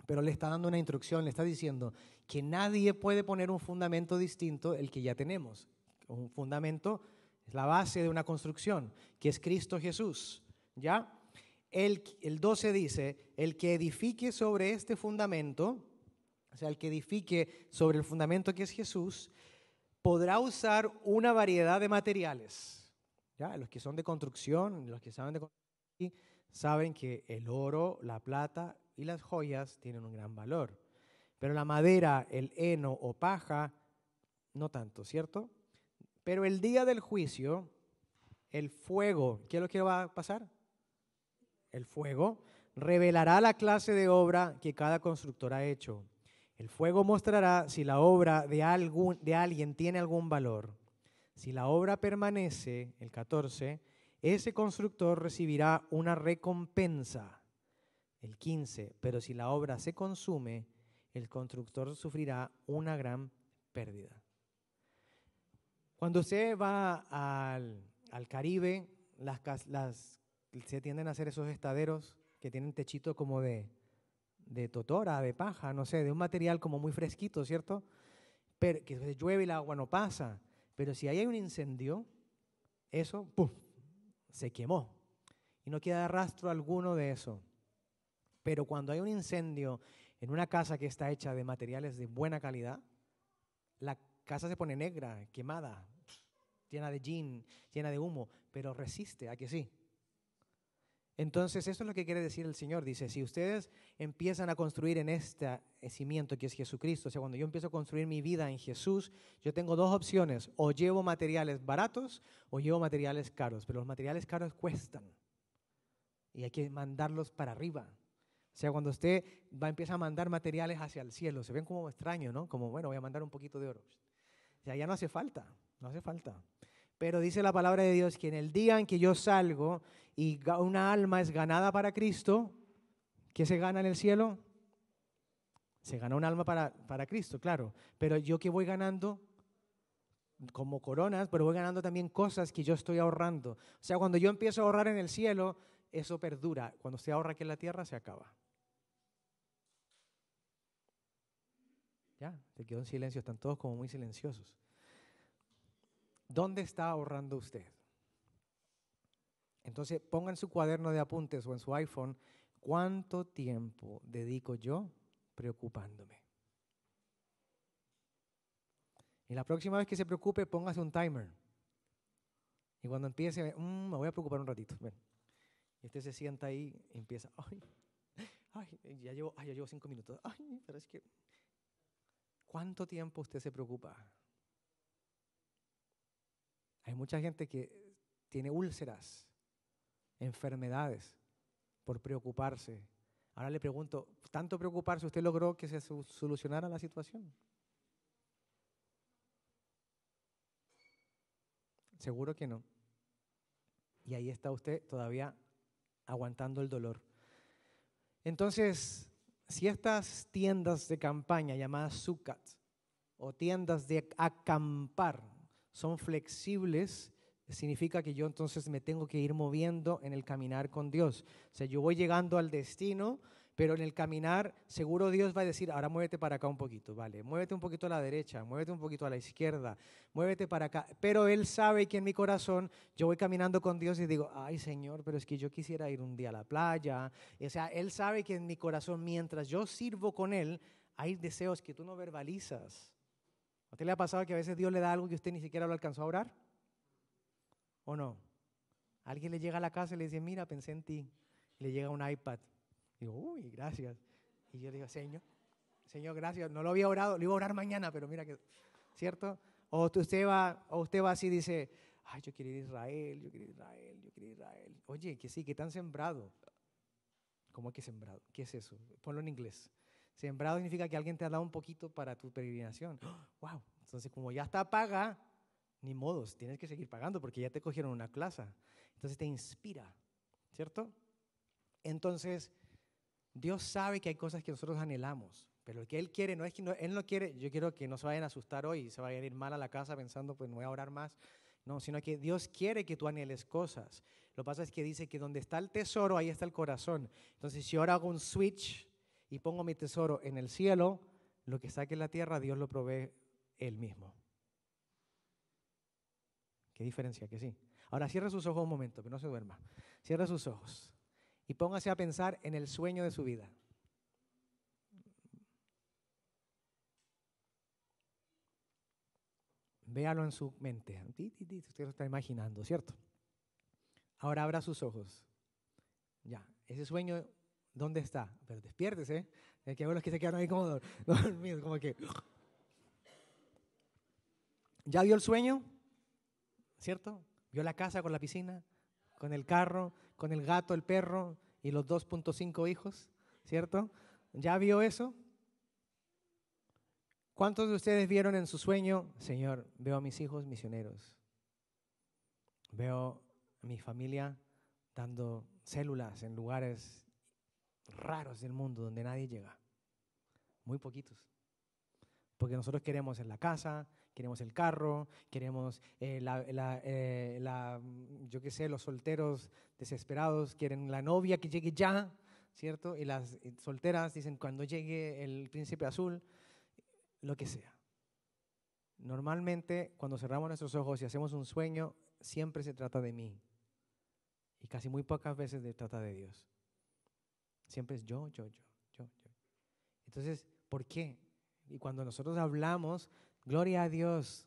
Pero le está dando una instrucción, le está diciendo que nadie puede poner un fundamento distinto el que ya tenemos. Un fundamento es la base de una construcción, que es Cristo Jesús. ¿Ya? El, el 12 dice, el que edifique sobre este fundamento o sea, el que edifique sobre el fundamento que es Jesús, podrá usar una variedad de materiales. ¿ya? Los que son de construcción, los que saben de construcción, saben que el oro, la plata y las joyas tienen un gran valor. Pero la madera, el heno o paja, no tanto, ¿cierto? Pero el día del juicio, el fuego, ¿qué es lo que va a pasar? El fuego revelará la clase de obra que cada constructor ha hecho. El fuego mostrará si la obra de, algún, de alguien tiene algún valor. Si la obra permanece, el 14, ese constructor recibirá una recompensa, el 15, pero si la obra se consume, el constructor sufrirá una gran pérdida. Cuando usted va al, Caribe, las, las, se tienden a hacer esos estaderos que tienen techito como de, de totora, de paja, no sé, de un material como muy fresquito, ¿cierto? Pero que llueve y el agua no pasa. Pero si ahí hay un incendio, eso, ¡pum!, se quemó. Y no queda rastro alguno de eso. Pero cuando hay un incendio en una casa que está hecha de materiales de buena calidad, la casa se pone negra, quemada, llena de gin, llena de humo, pero resiste, ¿a que sí? Entonces, eso es lo que quiere decir el Señor. Dice, si ustedes empiezan a construir en este cimiento que es Jesucristo, o sea, cuando yo empiezo a construir mi vida en Jesús, yo tengo dos opciones, o llevo materiales baratos o llevo materiales caros, pero los materiales caros cuestan y hay que mandarlos para arriba. O sea, cuando usted va, empieza a mandar materiales hacia el cielo, se ven como extraño, ¿no? Como, bueno, voy a mandar un poquito de oro. O sea, ya no hace falta, no hace falta. Pero dice la palabra de Dios que en el día en que yo salgo y una alma es ganada para Cristo, ¿qué se gana en el cielo? Se gana un alma para, para Cristo, claro. Pero yo que voy ganando como coronas, pero voy ganando también cosas que yo estoy ahorrando. O sea, cuando yo empiezo a ahorrar en el cielo, eso perdura. Cuando se ahorra aquí en la tierra, se acaba. Ya, se quedó en silencio, están todos como muy silenciosos. ¿Dónde está ahorrando usted? Entonces ponga en su cuaderno de apuntes o en su iPhone cuánto tiempo dedico yo preocupándome. Y la próxima vez que se preocupe, póngase un timer. Y cuando empiece, mm, me voy a preocupar un ratito. Y usted se sienta ahí y empieza, ay, ay, ya llevo, ay, ya llevo cinco minutos. Ay, pero es que, ¿cuánto tiempo usted se preocupa? Hay mucha gente que tiene úlceras, enfermedades por preocuparse. Ahora le pregunto, ¿tanto preocuparse usted logró que se solucionara la situación? Seguro que no. Y ahí está usted todavía aguantando el dolor. Entonces, si estas tiendas de campaña llamadas sukat o tiendas de acampar son flexibles, significa que yo entonces me tengo que ir moviendo en el caminar con Dios. O sea, yo voy llegando al destino, pero en el caminar seguro Dios va a decir, ahora muévete para acá un poquito, vale, muévete un poquito a la derecha, muévete un poquito a la izquierda, muévete para acá. Pero Él sabe que en mi corazón yo voy caminando con Dios y digo, ay Señor, pero es que yo quisiera ir un día a la playa. O sea, Él sabe que en mi corazón, mientras yo sirvo con Él, hay deseos que tú no verbalizas. ¿A usted le ha pasado que a veces Dios le da algo que usted ni siquiera lo alcanzó a orar? ¿O no? Alguien le llega a la casa y le dice, mira, pensé en ti. le llega un iPad. Digo, uy, gracias. Y yo digo, Señor, Señor, gracias. No lo había orado, lo iba a orar mañana, pero mira que, ¿cierto? O usted va, o usted va así y dice, ay, yo quiero ir a Israel, yo quiero ir a Israel, yo quiero ir a Israel. Oye, que sí, que están sembrado. ¿Cómo que sembrado? ¿Qué es eso? Ponlo en inglés. Sembrado significa que alguien te ha dado un poquito para tu peregrinación. ¡Wow! Entonces, como ya está paga, ni modos, tienes que seguir pagando porque ya te cogieron una plaza. Entonces te inspira, ¿cierto? Entonces, Dios sabe que hay cosas que nosotros anhelamos, pero lo que Él quiere no es que Él no quiere, yo quiero que no se vayan a asustar hoy y se vayan a ir mal a la casa pensando, pues no voy a orar más. No, sino que Dios quiere que tú anheles cosas. Lo que pasa es que dice que donde está el tesoro, ahí está el corazón. Entonces, si ahora hago un switch y pongo mi tesoro en el cielo, lo que saque en la tierra, Dios lo provee Él mismo. ¿Qué diferencia que sí? Ahora cierre sus ojos un momento, que no se duerma. Cierre sus ojos y póngase a pensar en el sueño de su vida. Véalo en su mente. Usted lo está imaginando, ¿cierto? Ahora abra sus ojos. Ya, ese sueño, ¿dónde está? Pero despiértese. ¿eh? Hay que ver los que se quedaron ahí como dormidos, como que. ¿Ya vio el sueño? ¿Cierto? ¿Vio la casa con la piscina? ¿Con el carro? ¿Con el gato, el perro y los 2.5 hijos? ¿Cierto? ¿Ya vio eso? ¿Cuántos de ustedes vieron en su sueño, Señor, veo a mis hijos misioneros? Veo a mi familia dando células en lugares raros del mundo donde nadie llega. Muy poquitos. Porque nosotros queremos en la casa, queremos el carro, queremos eh, la, eh, la, yo qué sé, los solteros desesperados quieren la novia que llegue ya, ¿cierto? Y las solteras dicen cuando llegue el príncipe azul, lo que sea. Normalmente cuando cerramos nuestros ojos y hacemos un sueño, siempre se trata de mí. Y casi muy pocas veces se trata de Dios. Siempre es yo, yo, yo, yo, yo. Entonces, ¿por qué? Y cuando nosotros hablamos Gloria a Dios.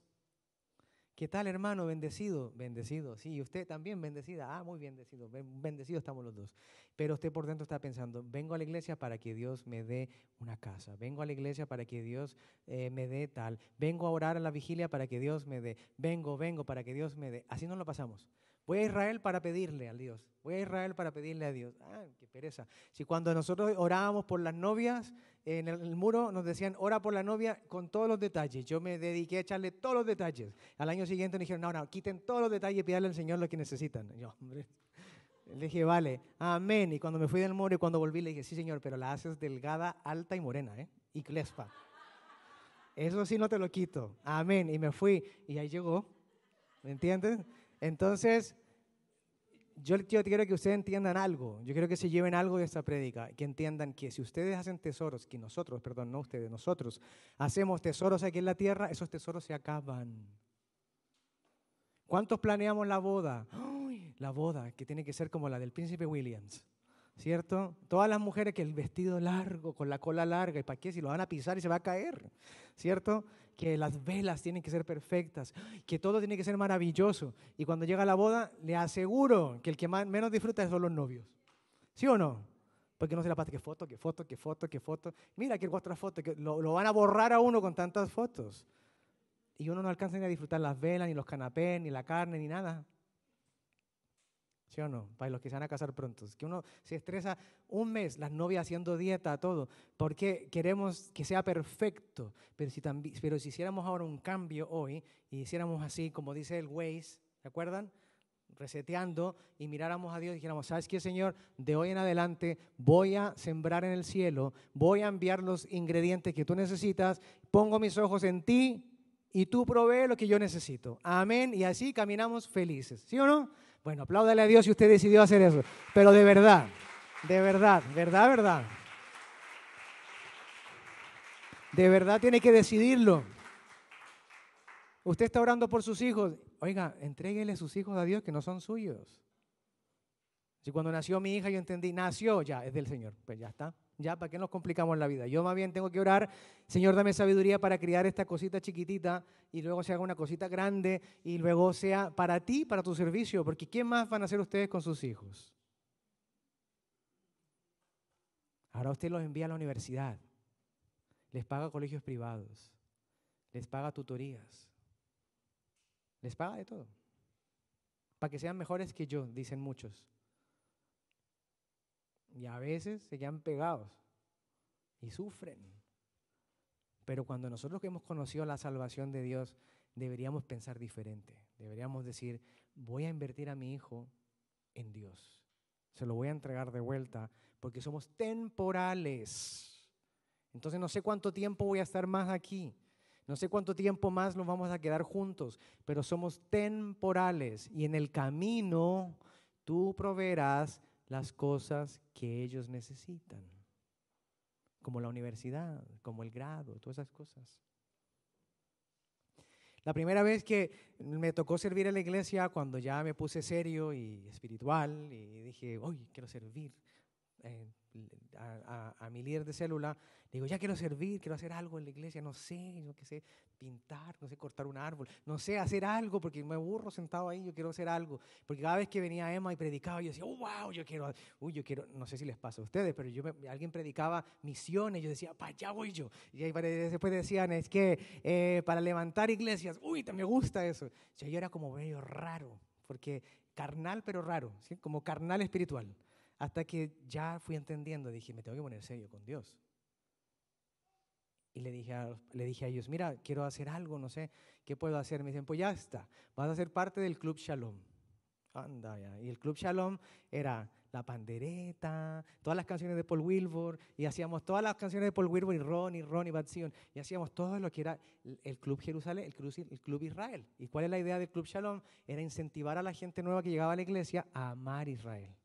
¿Qué tal, hermano? Bendecido, bendecido. Sí, usted también bendecida. Ah, muy bendecido. Bendecido estamos los dos. Pero usted por dentro está pensando, vengo a la iglesia para que Dios me dé una casa. Vengo a la iglesia para que Dios eh, me dé tal. Vengo a orar a la vigilia para que Dios me dé. Vengo, vengo para que Dios me dé. Así no lo pasamos. Voy a Israel para pedirle a Dios. Voy a Israel para pedirle a Dios. Ah, qué pereza. Si cuando nosotros orábamos por las novias, en el, muro nos decían, ora por la novia con todos los detalles. Yo me dediqué a echarle todos los detalles. Al año siguiente me dijeron, no, no, quiten todos los detalles y pídale al Señor lo que necesitan. yo, hombre. Le dije, vale, amén. Y cuando me fui del muro y cuando volví, le dije, sí, Señor, pero la haces delgada, alta y morena, ¿eh? Y clespa. Eso sí no te lo quito. Amén. Y me fui. Y ahí llegó. ¿Me entiendes? Entonces, yo, quiero que ustedes entiendan algo, yo quiero que se lleven algo de esta prédica, que entiendan que si ustedes hacen tesoros, que nosotros, perdón, no ustedes, nosotros hacemos tesoros aquí en la tierra, esos tesoros se acaban. ¿Cuántos planeamos la boda? la boda, que tiene que ser como la del príncipe Williams. ¿Cierto? Todas las mujeres que el vestido largo, con la cola larga, ¿y para qué? Si lo van a pisar y se va a caer, ¿cierto? Que las velas tienen que ser perfectas, que todo tiene que ser maravilloso. Y cuando llega la boda, le aseguro que el que más, menos disfruta son los novios. ¿Sí o no? Porque no se la pasa que foto, que foto, que foto, que foto. Mira que otra foto, que lo, lo, van a borrar a uno con tantas fotos. Y uno no alcanza ni a disfrutar las velas, ni los canapés, ni la carne, ni nada. ¿Sí o no? Para los que se van a casar pronto. que uno se estresa un mes, las novias haciendo dieta, todo, porque queremos que sea perfecto. Pero si, pero si hiciéramos ahora un cambio hoy y hiciéramos así, como dice el Waze, ¿se acuerdan? Reseteando y miráramos a Dios y dijéramos, ¿sabes qué, Señor? De hoy en adelante voy a sembrar en el cielo, voy a enviar los ingredientes que tú necesitas, pongo mis ojos en ti y tú provee lo que yo necesito. Amén. Y así caminamos felices. ¿Sí o no? Bueno, apláudale a Dios si usted decidió hacer eso. Pero de verdad, de verdad, verdad, verdad. De verdad tiene que decidirlo. Usted está orando por sus hijos. Oiga, entréguele sus hijos a Dios que no son suyos. Si cuando nació mi hija yo entendí, nació ya, es del Señor. Pues ya está. Ya, ¿para qué nos complicamos la vida? Yo más bien tengo que orar, Señor, dame sabiduría para criar esta cosita chiquitita y luego se haga una cosita grande y luego sea para ti, para tu servicio, porque ¿quién más van a hacer ustedes con sus hijos? Ahora usted los envía a la universidad, les paga colegios privados, les paga tutorías, les paga de todo, para que sean mejores que yo, dicen muchos. Y a veces se quedan pegados y sufren. Pero cuando nosotros que hemos conocido la salvación de Dios, deberíamos pensar diferente. Deberíamos decir, voy a invertir a mi hijo en Dios. Se lo voy a entregar de vuelta porque somos temporales. Entonces no sé cuánto tiempo voy a estar más aquí. No sé cuánto tiempo más nos vamos a quedar juntos, pero somos temporales y en el camino tú proveerás las cosas que ellos necesitan, como la universidad, como el grado, todas esas cosas. La primera vez que me tocó servir en la iglesia, cuando ya me puse serio y espiritual y dije, hoy quiero servir, eh, a, a, mi líder de célula, le digo, ya quiero servir, quiero hacer algo en la iglesia, no sé, yo qué sé, pintar, no sé, cortar un árbol, no sé, hacer algo, porque me aburro sentado ahí, yo quiero hacer algo. Porque cada vez que venía Emma y predicaba, yo decía, oh, wow, yo quiero, uy, yo quiero, no sé si les pasa a ustedes, pero yo alguien predicaba misiones, yo decía, para allá voy yo. Y ahí después decían, es que eh, para levantar iglesias, uy, me gusta eso. Yo era como medio raro, porque carnal pero raro, ¿sí? como carnal espiritual. Hasta que ya fui entendiendo, dije, me tengo que poner serio con Dios. Y le dije, a, le dije a ellos, mira, quiero hacer algo, no sé, ¿qué puedo hacer? Me dicen, pues ya está, vas a ser parte del Club Shalom. Anda ya. Y el Club Shalom era la pandereta, todas las canciones de Paul Wilbur, y hacíamos todas las canciones de Paul Wilbur y Ron y Ron y y hacíamos todo lo que era el Club Jerusalén, el Club, el Club Israel. ¿Y cuál es la idea del Club Shalom? Era incentivar a la gente nueva que llegaba a la iglesia a amar Israel.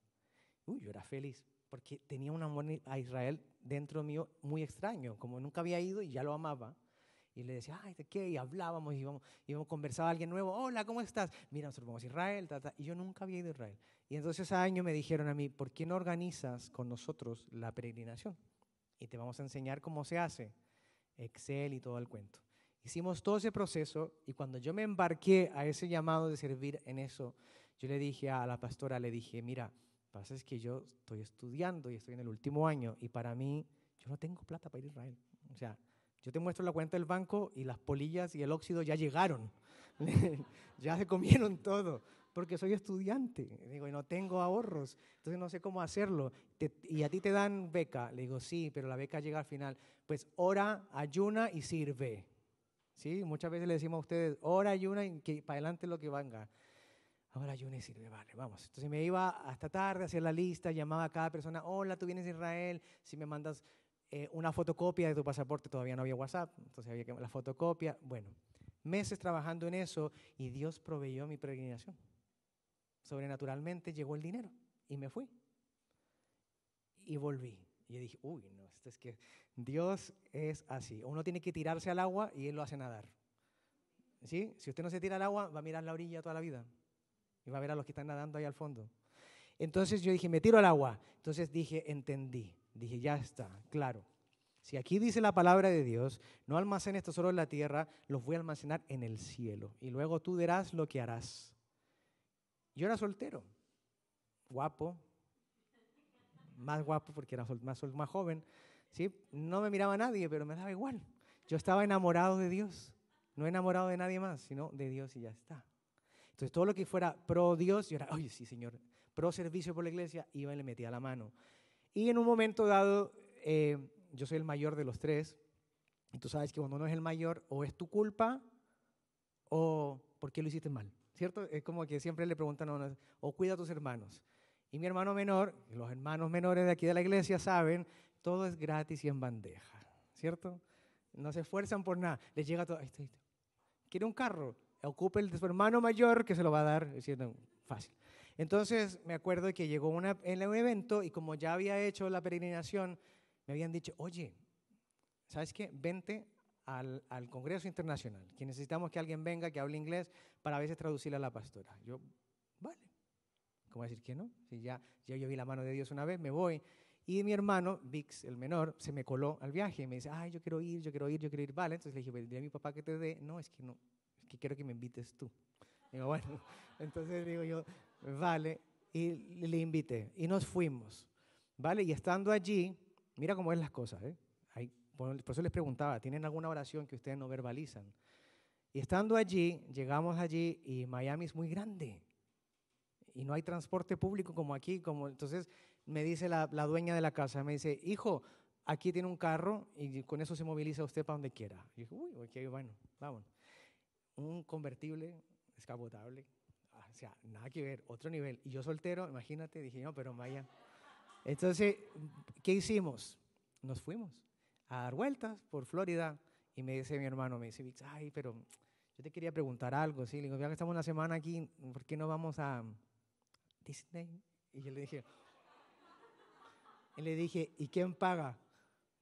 Uy, yo era feliz porque tenía un amor a Israel dentro mío muy extraño, como nunca había ido y ya lo amaba. Y le decía, ay, ¿de qué? Y hablábamos, y íbamos, íbamos conversaba a alguien nuevo, hola, ¿cómo estás? Mira, nosotros vamos a Israel, y yo nunca había ido a Israel. Y entonces ese año me dijeron a mí, ¿por qué no organizas con nosotros la peregrinación? Y te vamos a enseñar cómo se hace, Excel y todo el cuento. Hicimos todo ese proceso y cuando yo me embarqué a ese llamado de servir en eso, yo le dije a la pastora, le dije, mira, pasa es que yo estoy estudiando y estoy en el último año y para mí yo no tengo plata para ir a Israel. O sea, yo te muestro la cuenta del banco y las polillas y el óxido ya llegaron. ya se comieron todo porque soy estudiante. Digo, y no tengo ahorros, entonces no sé cómo hacerlo. y a ti te dan beca. Le digo, sí, pero la beca llega al final. Pues ora, ayuna y sirve. ¿Sí? Muchas veces le decimos a ustedes, ora, ayuna y que para adelante lo que venga ahora ayuno y sirve, vale, vamos. Entonces me iba hasta tarde a hacer la lista, llamaba a cada persona, hola, tú vienes de Israel, si me mandas eh, una fotocopia de tu pasaporte, todavía no había WhatsApp, entonces había que la fotocopia, bueno, meses trabajando en eso y Dios proveyó mi peregrinación. Sobrenaturalmente llegó el dinero y me fui. Y volví. Y yo dije, uy, no, esto es que Dios es así. Uno tiene que tirarse al agua y Él lo hace nadar. ¿Sí? Si usted no se tira al agua, va a mirar la orilla toda la vida y va a ver a los que están nadando ahí al fondo. Entonces yo dije, me tiro al agua. Entonces dije, entendí. Dije, ya está, claro. Si aquí dice la palabra de Dios, no almacenes solo en la tierra, los voy a almacenar en el cielo. Y luego tú dirás lo que harás. Yo era soltero, guapo, más guapo porque era más, más joven. ¿sí? No me miraba a nadie, pero me daba igual. Yo estaba enamorado de Dios, no enamorado de nadie más, sino de Dios y ya está. Entonces, todo lo que fuera pro Dios, yo era, oye, sí, Señor, pro servicio por la iglesia, iba y le metía la mano. Y en un momento dado, eh, yo soy el mayor de los tres, y tú sabes que cuando uno es el mayor, o es tu culpa, o ¿por qué lo hiciste mal? ¿Cierto? Es como que siempre le preguntan a uno, o cuida a tus hermanos. Y mi hermano menor, los hermanos menores de aquí de la iglesia saben, todo es gratis y en bandeja, ¿cierto? No se esfuerzan por nada, les llega todo. ¿Quiere un carro? Ocupe el de su hermano mayor que se lo va a dar, diciendo fácil. Entonces me acuerdo que llegó una, en un evento y como ya había hecho la peregrinación, me habían dicho, oye, ¿sabes qué? Vente al, al, Congreso Internacional, que necesitamos que alguien venga que hable inglés para a veces traducirle a la pastora. Yo, vale. ¿Cómo decir que no? Si ya, ya yo vi la mano de Dios una vez, me voy. Y mi hermano, Vix, el menor, se me coló al viaje y me dice, ay, yo quiero ir, yo quiero ir, yo quiero ir. Vale, entonces le dije, dile a mi papá que te dé. No, es que no, que quiero que me invites tú. Digo, bueno, entonces digo yo, vale, y le invité y nos fuimos, ¿vale? Y estando allí, mira cómo es las cosas, ¿eh? por eso les preguntaba, ¿tienen alguna oración que ustedes no verbalizan? Y estando allí, llegamos allí y Miami es muy grande y no hay transporte público como aquí, como entonces me dice la, la dueña de la casa, me dice, hijo, aquí tiene un carro y con eso se moviliza usted para donde quiera. Y yo, uy, ok, bueno, vamos un convertible escapotable. Ah, o sea, nada que ver, otro nivel. Y yo soltero, imagínate, dije, no, pero vaya. Entonces, ¿qué hicimos? Nos fuimos a dar vueltas por Florida y me dice mi hermano, me dice, ay, pero yo te quería preguntar algo, ¿sí? Le digo, ya que estamos una semana aquí, ¿por qué no vamos a Disney? Y yo le dije, y le dije, ¿y quién paga?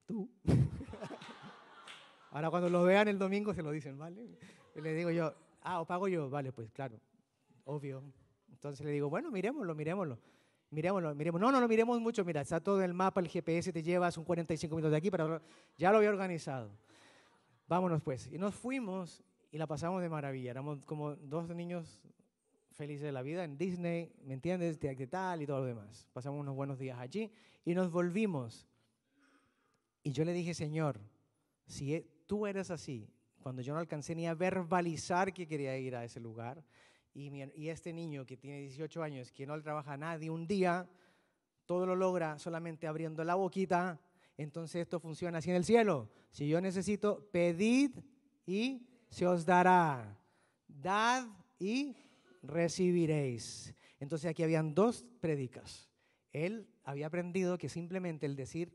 Tú. Ahora cuando lo vean el domingo se lo dicen, ¿vale? Y le digo yo, ah, ¿o pago yo? Vale, pues claro, obvio. Entonces le digo, bueno, miremoslo, miremoslo. Miremoslo, miremos. No, no lo miremos mucho. Mira, está todo el mapa, el GPS te lleva, son 45 minutos de aquí, pero ya lo había organizado. Vámonos pues. Y nos fuimos y la pasamos de maravilla. Éramos como dos niños felices de la vida en Disney, ¿me entiendes? De tal y todo lo demás. Pasamos unos buenos días allí y nos volvimos. Y yo le dije, Señor, si e, tú eres así, cuando yo no alcancé ni a verbalizar que quería ir a ese lugar, y, este niño que tiene 18 años, que no le trabaja a nadie un día, todo lo logra solamente abriendo la boquita, entonces esto funciona así en el cielo. Si yo necesito, pedid y se os dará. Dad y recibiréis. Entonces aquí habían dos predicas. Él había aprendido que simplemente el decir,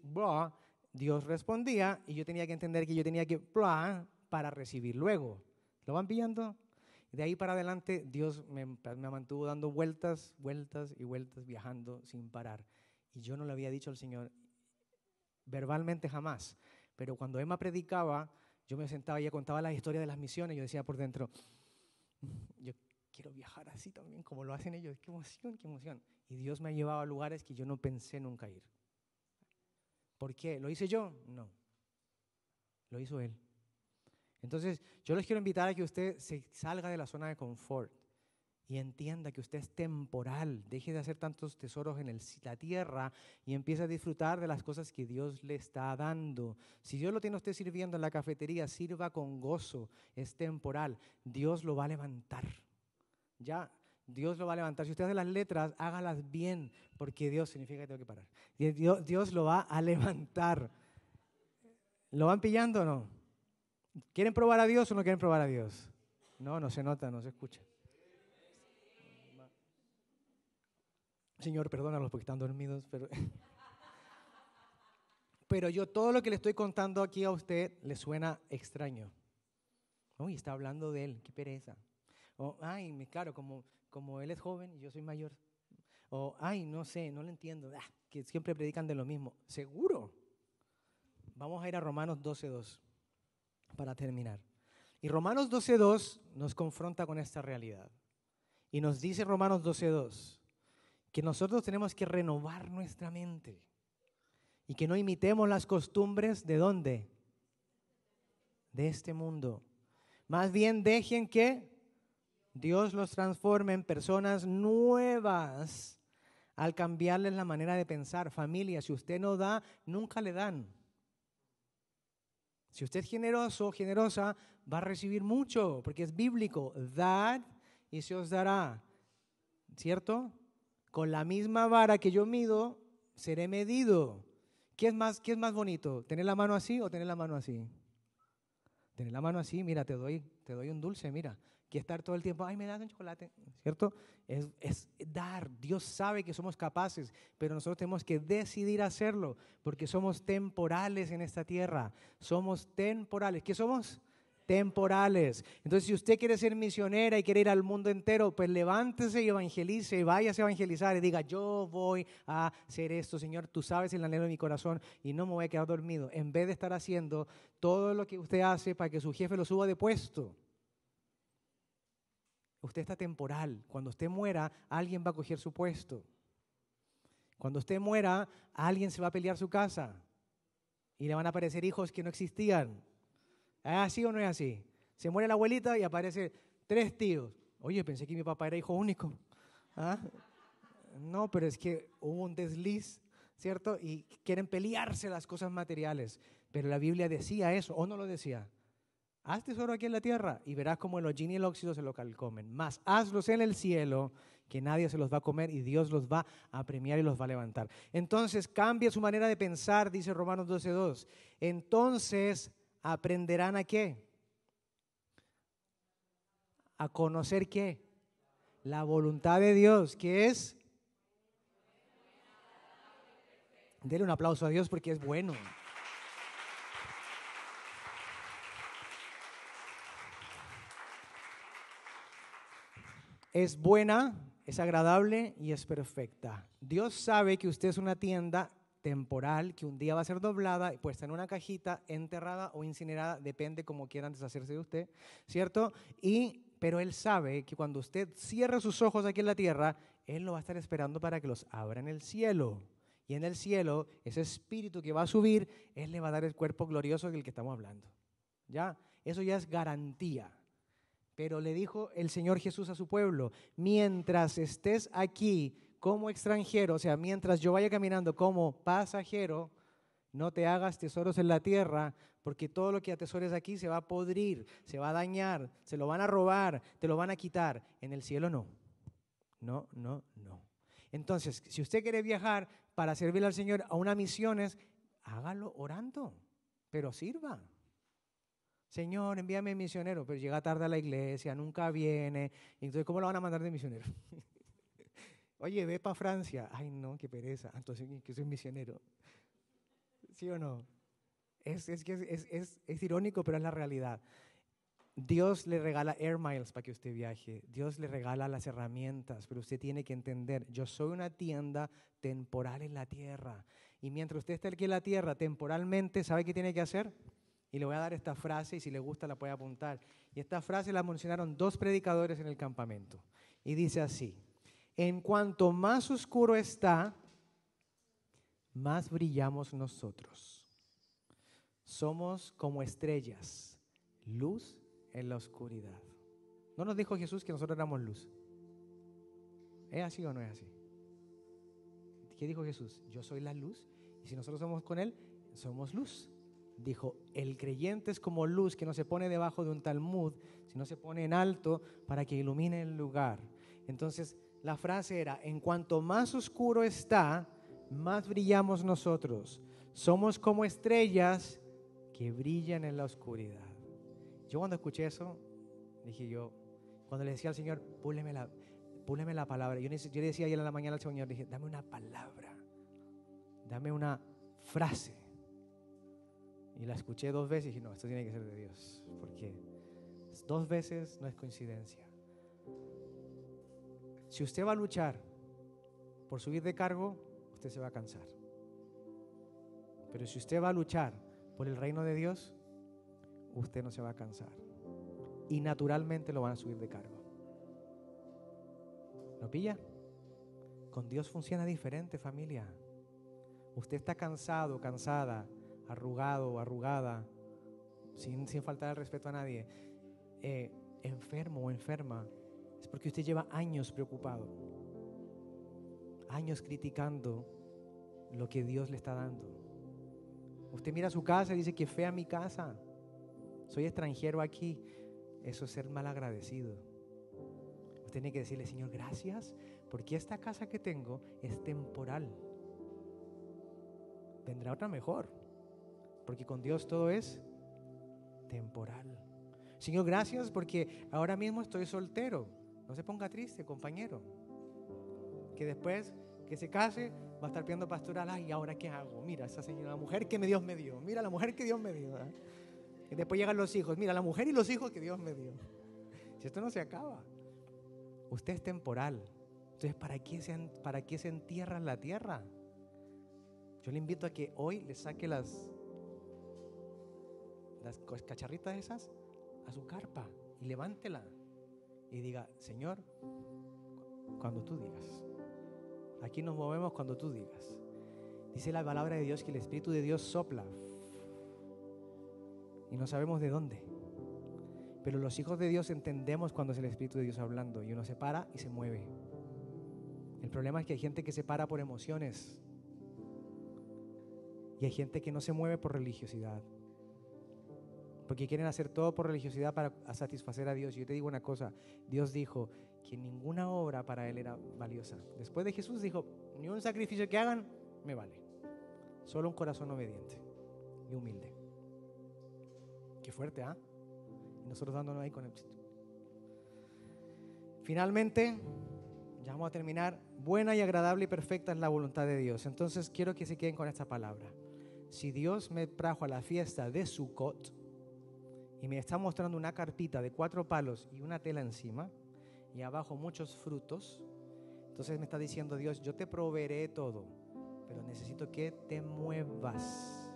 Dios respondía y yo tenía que entender que yo tenía que, para recibir luego. ¿Lo van pillando? De ahí para adelante Dios me, me, mantuvo dando vueltas, vueltas y vueltas, viajando sin parar. Y yo no le había dicho al Señor verbalmente jamás, pero cuando Emma predicaba, yo me sentaba y ella contaba la historia de las misiones, yo decía por dentro, mm, yo quiero viajar así también como lo hacen ellos, qué emoción, qué emoción. Y Dios me ha llevado a lugares que yo no pensé nunca ir. ¿Por qué? ¿Lo hice yo? No. Lo hizo Él. Entonces, yo les quiero invitar a que usted se salga de la zona de confort y entienda que usted es temporal. Deje de hacer tantos tesoros en la tierra y empiece a disfrutar de las cosas que Dios le está dando. Si Dios lo tiene usted sirviendo en la cafetería, sirva con gozo. Es temporal. Dios lo va a levantar. Ya, Dios lo va a levantar. Si usted hace las letras, hágalas bien, porque Dios significa que tengo que parar. Dios, Dios lo va a levantar. ¿Lo van pillando o no? ¿Quieren probar a Dios o no quieren probar a Dios? No, no se nota, no se escucha. Señor, perdónalos porque están dormidos, pero... Pero yo todo lo que le estoy contando aquí a usted le suena extraño. Uy, está hablando de él, qué pereza. O, ay, claro, como, como él es joven y yo soy mayor. O, ay, no sé, no lo entiendo. Ah, que siempre predican de lo mismo. Seguro. Vamos a ir a Romanos 12.2 para terminar. Y Romanos 12.2 nos confronta con esta realidad. Y nos dice Romanos 12.2 que nosotros tenemos que renovar nuestra mente y que no imitemos las costumbres de dónde? De este mundo. Más bien dejen que Dios los transforme en personas nuevas al cambiarles la manera de pensar. Familia, si usted no da, nunca le dan. Si usted es generoso, generosa, va a recibir mucho, porque es bíblico. Dad y se os dará. ¿Cierto? Con la misma vara que yo mido, seré medido. ¿Qué es más, qué es más bonito? ¿Tener la mano así o tener la mano así? Tener la mano así, mira, te doy, te doy un dulce, mira que estar todo el tiempo, ay, me das un chocolate, ¿cierto? Es, es, dar. Dios sabe que somos capaces, pero nosotros tenemos que decidir hacerlo, porque somos temporales en esta tierra. Somos temporales. ¿Qué somos? Temporales. Entonces, si usted quiere ser misionera y quiere ir al mundo entero, pues levántese y evangelice, váyase a evangelizar y diga, yo voy a hacer esto, Señor, tú sabes el anhelo de mi corazón y no me voy a quedar dormido. En vez de estar haciendo todo lo que usted hace para que su jefe lo suba de puesto. Usted está temporal. Cuando usted muera, alguien va a coger su puesto. Cuando usted muera, alguien se va a pelear su casa. Y le van a aparecer hijos que no existían. ¿Es así o no es así? Se muere la abuelita y aparece tres tíos. Oye, pensé que mi papá era hijo único. ¿Ah? No, pero es que hubo un desliz, ¿cierto? Y quieren pelearse las cosas materiales. Pero la Biblia decía eso, ¿o no lo decía? Haz tesoro aquí en la tierra y verás como el hollín y el óxido se lo calcomen. Más hazlos en el cielo, que nadie se los va a comer y Dios los va a premiar y los va a levantar. Entonces cambia su manera de pensar, dice Romanos 12.2. Entonces aprenderán a qué? A conocer qué? La voluntad de Dios, que es... Dele un aplauso a Dios porque es bueno. Es buena, es agradable y es perfecta. Dios sabe que usted es una tienda temporal que un día va a ser doblada y puesta en una cajita, enterrada o incinerada, depende como quieran deshacerse de usted, ¿cierto? Y pero él sabe que cuando usted cierra sus ojos aquí en la tierra, Él lo va a estar esperando para que los abra en el cielo. Y en el cielo, ese espíritu que va a subir, Él le va a dar el cuerpo glorioso del que estamos hablando. ¿Ya? Eso ya es garantía. Pero le dijo el Señor Jesús a su pueblo, mientras estés aquí como extranjero, o sea, mientras yo vaya caminando como pasajero, no te hagas tesoros en la tierra, porque todo lo que atesores aquí se va a podrir, se va a dañar, se lo van a robar, te lo van a quitar. En el cielo no. No, no, no. Entonces, si usted quiere viajar para servirle al Señor a unas misiones, hágalo orando, pero sirva. Señor, envíame misionero, pero llega tarde a la iglesia, nunca viene. Entonces, ¿cómo lo van a mandar de misionero? Oye, ve para Francia. Ay, no, qué pereza. Entonces, que soy misionero. ¿Sí o no? Es, es, es, es, irónico, pero es la realidad. Dios le regala air miles para que usted viaje. Dios le regala las herramientas, pero usted tiene que entender, yo soy una tienda temporal en la tierra. Y mientras usted esté aquí en la tierra temporalmente, ¿sabe qué tiene que hacer? Y le voy a dar esta frase y si le gusta la puede apuntar. Y esta frase la mencionaron dos predicadores en el campamento. Y dice así, en cuanto más oscuro está, más brillamos nosotros. Somos como estrellas, luz en la oscuridad. ¿No nos dijo Jesús que nosotros éramos luz? ¿Es así o no es así? ¿Qué dijo Jesús? Yo soy la luz y si nosotros somos con Él, somos luz. Dijo, el creyente es como luz que no se pone debajo de un talmud, sino se pone en alto para que ilumine el lugar. Entonces, la frase era, en cuanto más oscuro está, más brillamos nosotros. Somos como estrellas que brillan en la oscuridad. Yo cuando escuché eso, dije yo, cuando le decía al Señor, púleme la, la palabra, yo, yo le decía ayer en la mañana al Señor, dije, dame una palabra, dame una frase. Y la escuché dos veces y dije, no, esto tiene que ser de Dios, porque dos veces no es coincidencia. Si usted va a luchar por subir de cargo, usted se va a cansar. Pero si usted va a luchar por el reino de Dios, usted no se va a cansar. Y naturalmente lo van a subir de cargo. ¿Lo pilla? Con Dios funciona diferente, familia. Usted está cansado, cansada, arrugado o arrugada, sin, sin faltar el respeto a nadie, eh, enfermo o enferma, es porque usted lleva años preocupado años criticando lo que Dios le está dando. Usted mira su casa y dice que fea mi casa. Soy extranjero aquí. Eso es ser mal agradecido. Usted tiene que decirle, Señor, gracias, porque esta casa que tengo es temporal. Vendrá otra mejor, porque con Dios todo es temporal. Señor, gracias porque ahora mismo estoy soltero. No se ponga triste, compañero que después que se case va a estar pidiendo pastoral, ay, ¿ahora qué hago? Mira, esa señora, la mujer que Dios me dio, mira la mujer que Dios me dio. Y después llegan los hijos, mira la mujer y los hijos que Dios me dio. Si esto no se acaba, usted es temporal. Entonces, ¿para qué se, para qué se entierra en la tierra? Yo le invito a que hoy le saque las, las cacharritas esas a su carpa y levántela y diga, Señor, cuando tú digas. Aquí nos movemos cuando tú digas. Dice la palabra de Dios que el Espíritu de Dios sopla. Y no sabemos de dónde. Pero los hijos de Dios entendemos cuando es el Espíritu de Dios hablando. Y uno se para y se mueve. El problema es que hay gente que se para por emociones. Y hay gente que no se mueve por religiosidad. Porque quieren hacer todo por religiosidad para satisfacer a Dios. Yo te digo una cosa, Dios dijo, que ninguna obra para él era valiosa. Después de Jesús dijo, ni un sacrificio que hagan me vale. Solo un corazón obediente y humilde. Qué fuerte, ¿ah? Y nosotros dándonos ahí con el... Finalmente, ya vamos a terminar. Buena y agradable y perfecta es la voluntad de Dios. Entonces quiero que se queden con esta palabra. Si Dios me trajo a la fiesta de Sukkot y me está mostrando una carpita de cuatro palos y una tela encima, y abajo muchos frutos, entonces me está diciendo Dios, yo te proveeré todo, pero necesito que te muevas.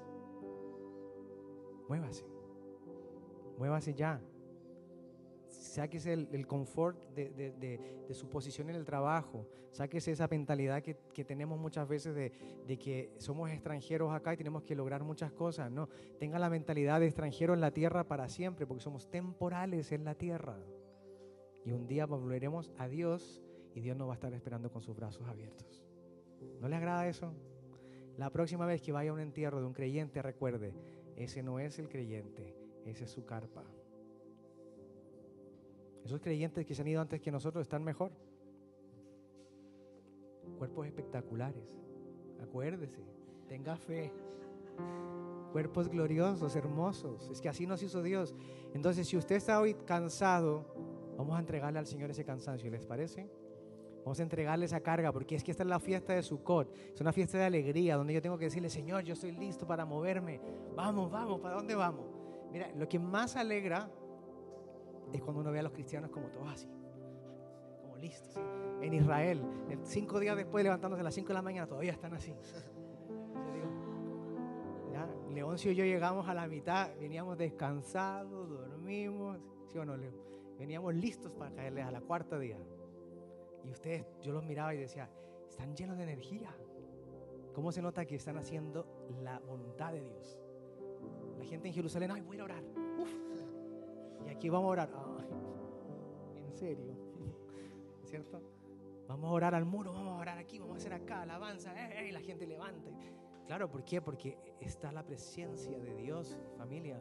Muévase. Muévase ya. Sáquese el, confort de, su posición en el trabajo, sáquese esa mentalidad que, tenemos muchas veces de, que somos extranjeros acá y tenemos que lograr muchas cosas. No, tenga la mentalidad de extranjero en la tierra para siempre, porque somos temporales en la tierra. Y un día volveremos a Dios y Dios nos va a estar esperando con sus brazos abiertos. ¿No le agrada eso? La próxima vez que vaya a un entierro de un creyente, recuerde, ese no es el creyente, ese es su carpa. Esos creyentes que se han ido antes que nosotros están mejor. Cuerpos espectaculares. Acuérdese, tenga fe. Cuerpos gloriosos, hermosos. Es que así nos hizo Dios. Entonces, si usted está hoy cansado, vamos a entregarle al Señor ese cansancio, ¿les parece? Vamos a entregarle esa carga porque es que esta es la fiesta de Sukkot. Es una fiesta de alegría donde yo tengo que decirle, Señor, yo estoy listo para moverme. Vamos, vamos, ¿para dónde vamos? Mira, lo que más alegra es cuando uno ve a los cristianos como todos así, como listos. En Israel, cinco días después levantándose a las cinco de la mañana, todavía están así. Leoncio y yo llegamos a la mitad, veníamos descansados, dormimos, ¿sí o no, Leo? Veníamos listos para caerles a la cuarta día. Y ustedes, yo los miraba y decía, están llenos de energía. ¿Cómo se nota que están haciendo la voluntad de Dios? La gente en Jerusalén, ay, voy a orar. Y aquí vamos a orar. en serio. ¿Cierto? Vamos a orar al muro, vamos a orar aquí, vamos a hacer acá, alabanza. y la gente levanta. Claro, ¿por qué? Porque está la presencia de Dios, familia.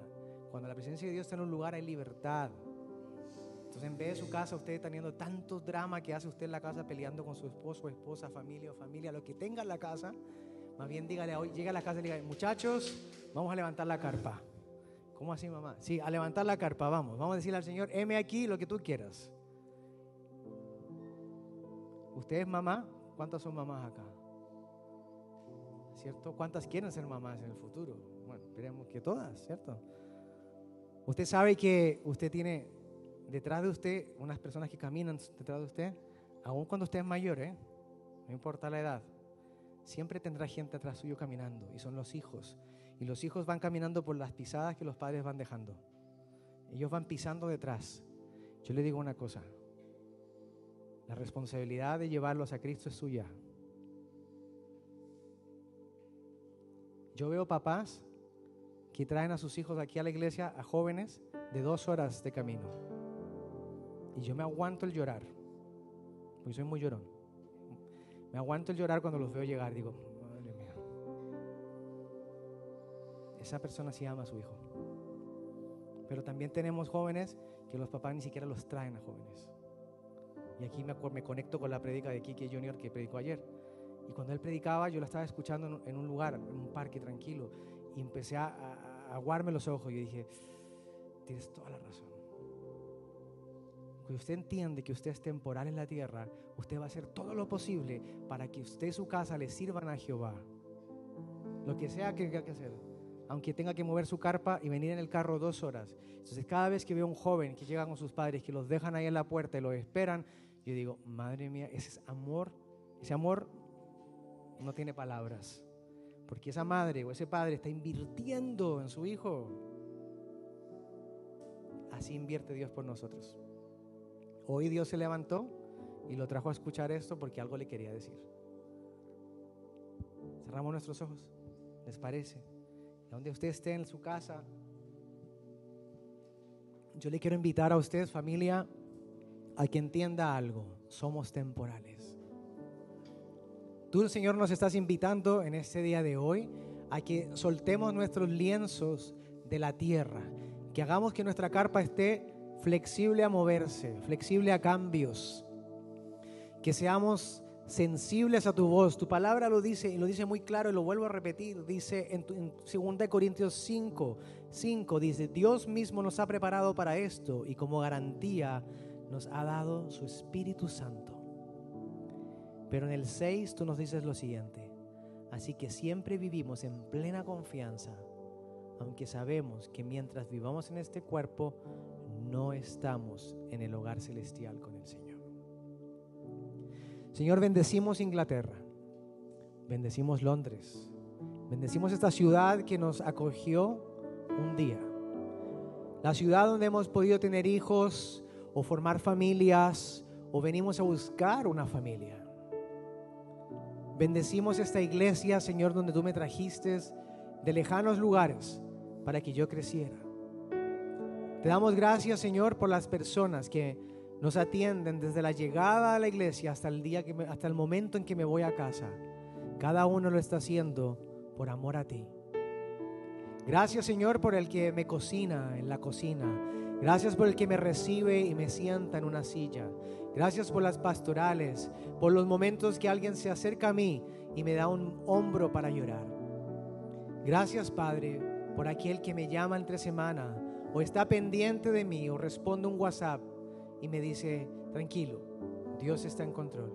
Cuando la presencia de Dios está en un lugar hay libertad. Entonces, en vez de su casa, usted teniendo tanto drama que hace usted en la casa peleando con su esposo, esposa, familia o familia, lo que tenga en la casa, más bien dígale hoy, llega a la casa y diga, muchachos, vamos a levantar la carpa. ¿Cómo así, mamá? Sí, a levantar la carpa, vamos. Vamos a decirle al Señor, heme aquí lo que tú quieras. ¿Usted es mamá? ¿Cuántas son mamás acá? ¿Cierto? ¿Cuántas quieren ser mamás en el futuro? Bueno, esperemos que todas, ¿cierto? Usted sabe que usted tiene detrás de usted unas personas que caminan detrás de usted, aun cuando usted es mayor, ¿eh? no importa la edad, siempre tendrá gente atrás suyo caminando y son los hijos. Y los hijos van caminando por las pisadas que los padres van dejando. Ellos van pisando detrás. Yo le digo una cosa, la responsabilidad de llevarlos a Cristo es suya. Yo veo papás que traen a sus hijos aquí a la iglesia, a jóvenes, de dos horas de camino. Y yo me aguanto el llorar, porque soy muy llorón. Me aguanto el llorar cuando los veo llegar. Digo, Esa persona sí ama a su hijo. Pero también tenemos jóvenes que los papás ni siquiera los traen a jóvenes. Y aquí me, conecto con la prédica de Kiki Junior que predicó ayer. Y cuando él predicaba, yo la estaba escuchando en un lugar, en un parque tranquilo. Y empecé a, a aguarme los ojos y dije, tienes toda la razón. Cuando usted entiende que usted es temporal en la tierra, usted va a hacer todo lo posible para que usted y su casa le sirvan a Jehová. Lo que sea que tenga que hacer. Aunque tenga que mover su carpa y venir en el carro dos horas. Entonces, cada vez que veo a un joven que llega con sus padres, que los dejan ahí en la puerta y los esperan, yo digo, madre mía, ese es amor. Ese amor no tiene palabras. Porque esa madre o ese padre está invirtiendo en su hijo. Así invierte Dios por nosotros. Hoy Dios se levantó y lo trajo a escuchar esto porque algo le quería decir. Cerramos nuestros ojos, ¿les parece? Donde usted esté en su casa, yo le quiero invitar a usted, familia, a que entienda algo. Somos temporales. Tú, Señor, nos estás invitando en este día de hoy a que soltemos nuestros lienzos de la tierra, que hagamos que nuestra carpa esté flexible a moverse, flexible a cambios, que seamos sensibles a tu voz. Tu palabra lo dice y lo dice muy claro y lo vuelvo a repetir. Dice en, 2 Corintios 5, 5, dice, Dios mismo nos ha preparado para esto y como garantía nos ha dado su Espíritu Santo. Pero en el 6 tú nos dices lo siguiente, así que siempre vivimos en plena confianza, aunque sabemos que mientras vivamos en este cuerpo, no estamos en el hogar celestial con el Señor. Señor, bendecimos Inglaterra, bendecimos Londres, bendecimos esta ciudad que nos acogió un día, la ciudad donde hemos podido tener hijos o formar familias o venimos a buscar una familia. Bendecimos esta iglesia, Señor, donde tú me trajiste de lejanos lugares para que yo creciera. Te damos gracias, Señor, por las personas que nos atienden desde la llegada a la iglesia hasta el día que hasta el momento en que me voy a casa. Cada uno lo está haciendo por amor a ti. Gracias, Señor, por el que me cocina en la cocina. Gracias por el que me recibe y me sienta en una silla. Gracias por las pastorales, por los momentos que alguien se acerca a mí y me da un hombro para llorar. Gracias, Padre, por aquel que me llama entre semana o está pendiente de mí o responde un WhatsApp y me dice, tranquilo, Dios está en control.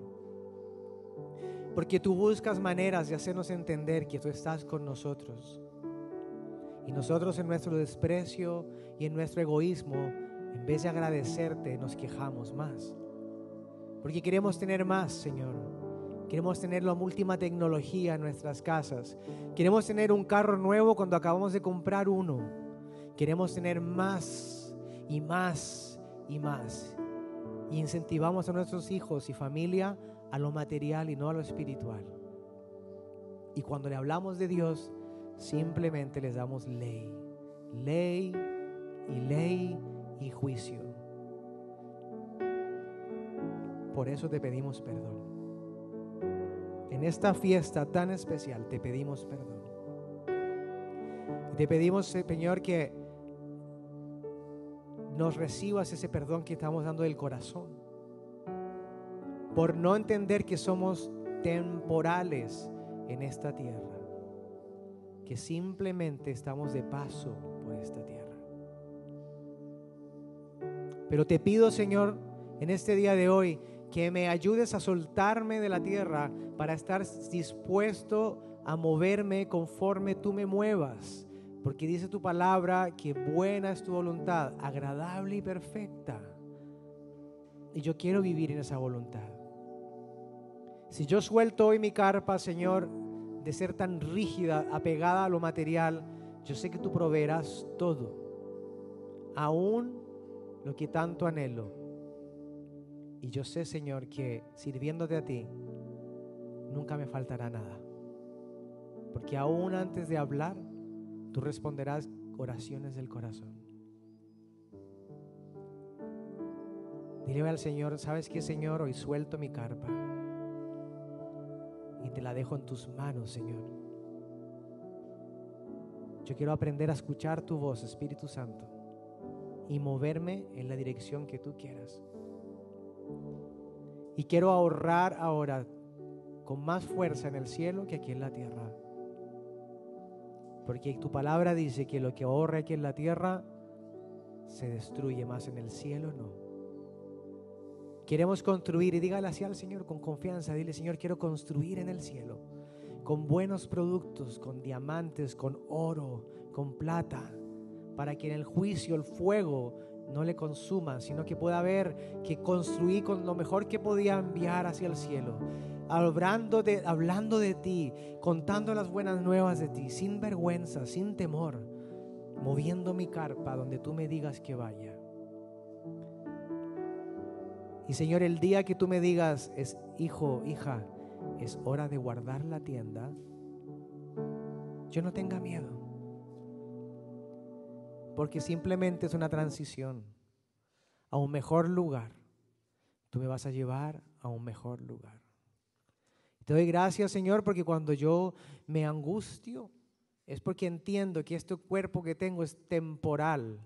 Porque tú buscas maneras de hacernos entender que tú estás con nosotros. Y nosotros en nuestro desprecio y en nuestro egoísmo, en vez de agradecerte, nos quejamos más. Porque queremos tener más, Señor. Queremos tener la última tecnología en nuestras casas. Queremos tener un carro nuevo cuando acabamos de comprar uno. Queremos tener más y más y más. Incentivamos a nuestros hijos y familia a lo material y no a lo espiritual. Y cuando le hablamos de Dios, Simplemente les damos ley, ley y ley y juicio. Por eso te pedimos perdón. En esta fiesta tan especial te pedimos perdón. Te pedimos, Señor, que nos recibas ese perdón que estamos dando del corazón. Por no entender que somos temporales en esta tierra que simplemente estamos de paso por esta tierra. Pero te pido, Señor, en este día de hoy, que me ayudes a soltarme de la tierra para estar dispuesto a moverme conforme tú me muevas. Porque dice tu palabra que buena es tu voluntad, agradable y perfecta. Y yo quiero vivir en esa voluntad. Si yo suelto hoy mi carpa, Señor, de ser tan rígida, apegada a lo material, yo sé que tú proveerás todo, aún lo que tanto anhelo. Y yo sé, Señor, que sirviéndote a ti, nunca me faltará nada. Porque aún antes de hablar, tú responderás oraciones del corazón. Dile al Señor, ¿sabes qué, Señor? Hoy suelto mi carpa y te la dejo en tus manos, Señor. Yo quiero aprender a escuchar tu voz, Espíritu Santo, y moverme en la dirección que tú quieras. Y quiero ahorrar ahora con más fuerza en el cielo que aquí en la tierra. Porque tu palabra dice que lo que ahorra aquí en la tierra se destruye más en el cielo, no. Queremos construir y dígale así al Señor con confianza. Dile, Señor, quiero construir en el cielo con buenos productos, con diamantes, con oro, con plata, para que en el juicio el fuego no le consuma, sino que pueda ver que construí con lo mejor que podía enviar hacia el cielo. Hablando de, hablando de ti, contando las buenas nuevas de ti, sin vergüenza, sin temor, moviendo mi carpa donde tú me digas que vaya. Y Señor, el día que tú me digas, es hijo, hija, es hora de guardar la tienda, yo no tenga miedo. Porque simplemente es una transición a un mejor lugar. Tú me vas a llevar a un mejor lugar. Te doy gracias, Señor, porque cuando yo me angustio, es porque entiendo que este cuerpo que tengo es temporal,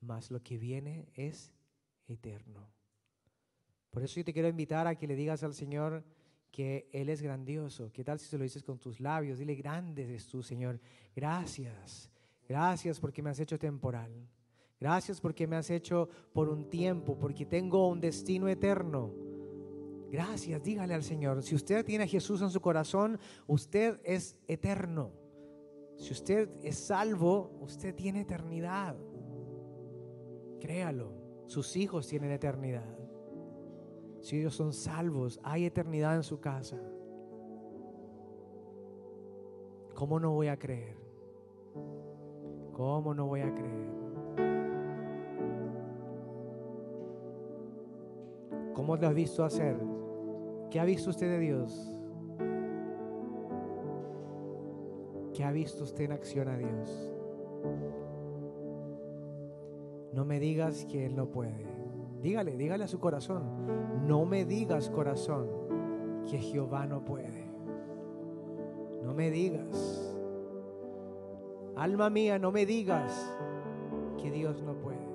mas lo que viene es eterno. Por eso yo te quiero invitar a que le digas al Señor que Él es grandioso. ¿Qué tal si se lo dices con tus labios? Dile, grande eres tú, Señor. Gracias. Gracias porque me has hecho temporal. Gracias porque me has hecho por un tiempo, porque tengo un destino eterno. Gracias, dígale al Señor. Si usted tiene a Jesús en su corazón, usted es eterno. Si usted es salvo, usted tiene eternidad. Créalo, sus hijos tienen eternidad si ellos son salvos, hay eternidad en su casa. ¿Cómo no voy a creer? ¿Cómo no voy a creer? ¿Cómo lo has visto hacer? ¿Qué ha visto usted de Dios? ¿Qué ha visto usted en acción a Dios? No me digas que Él no puede. Dígale, dígale a su corazón. No me digas, corazón, que Jehová no puede. No me digas. Alma mía, no me digas que Dios no puede.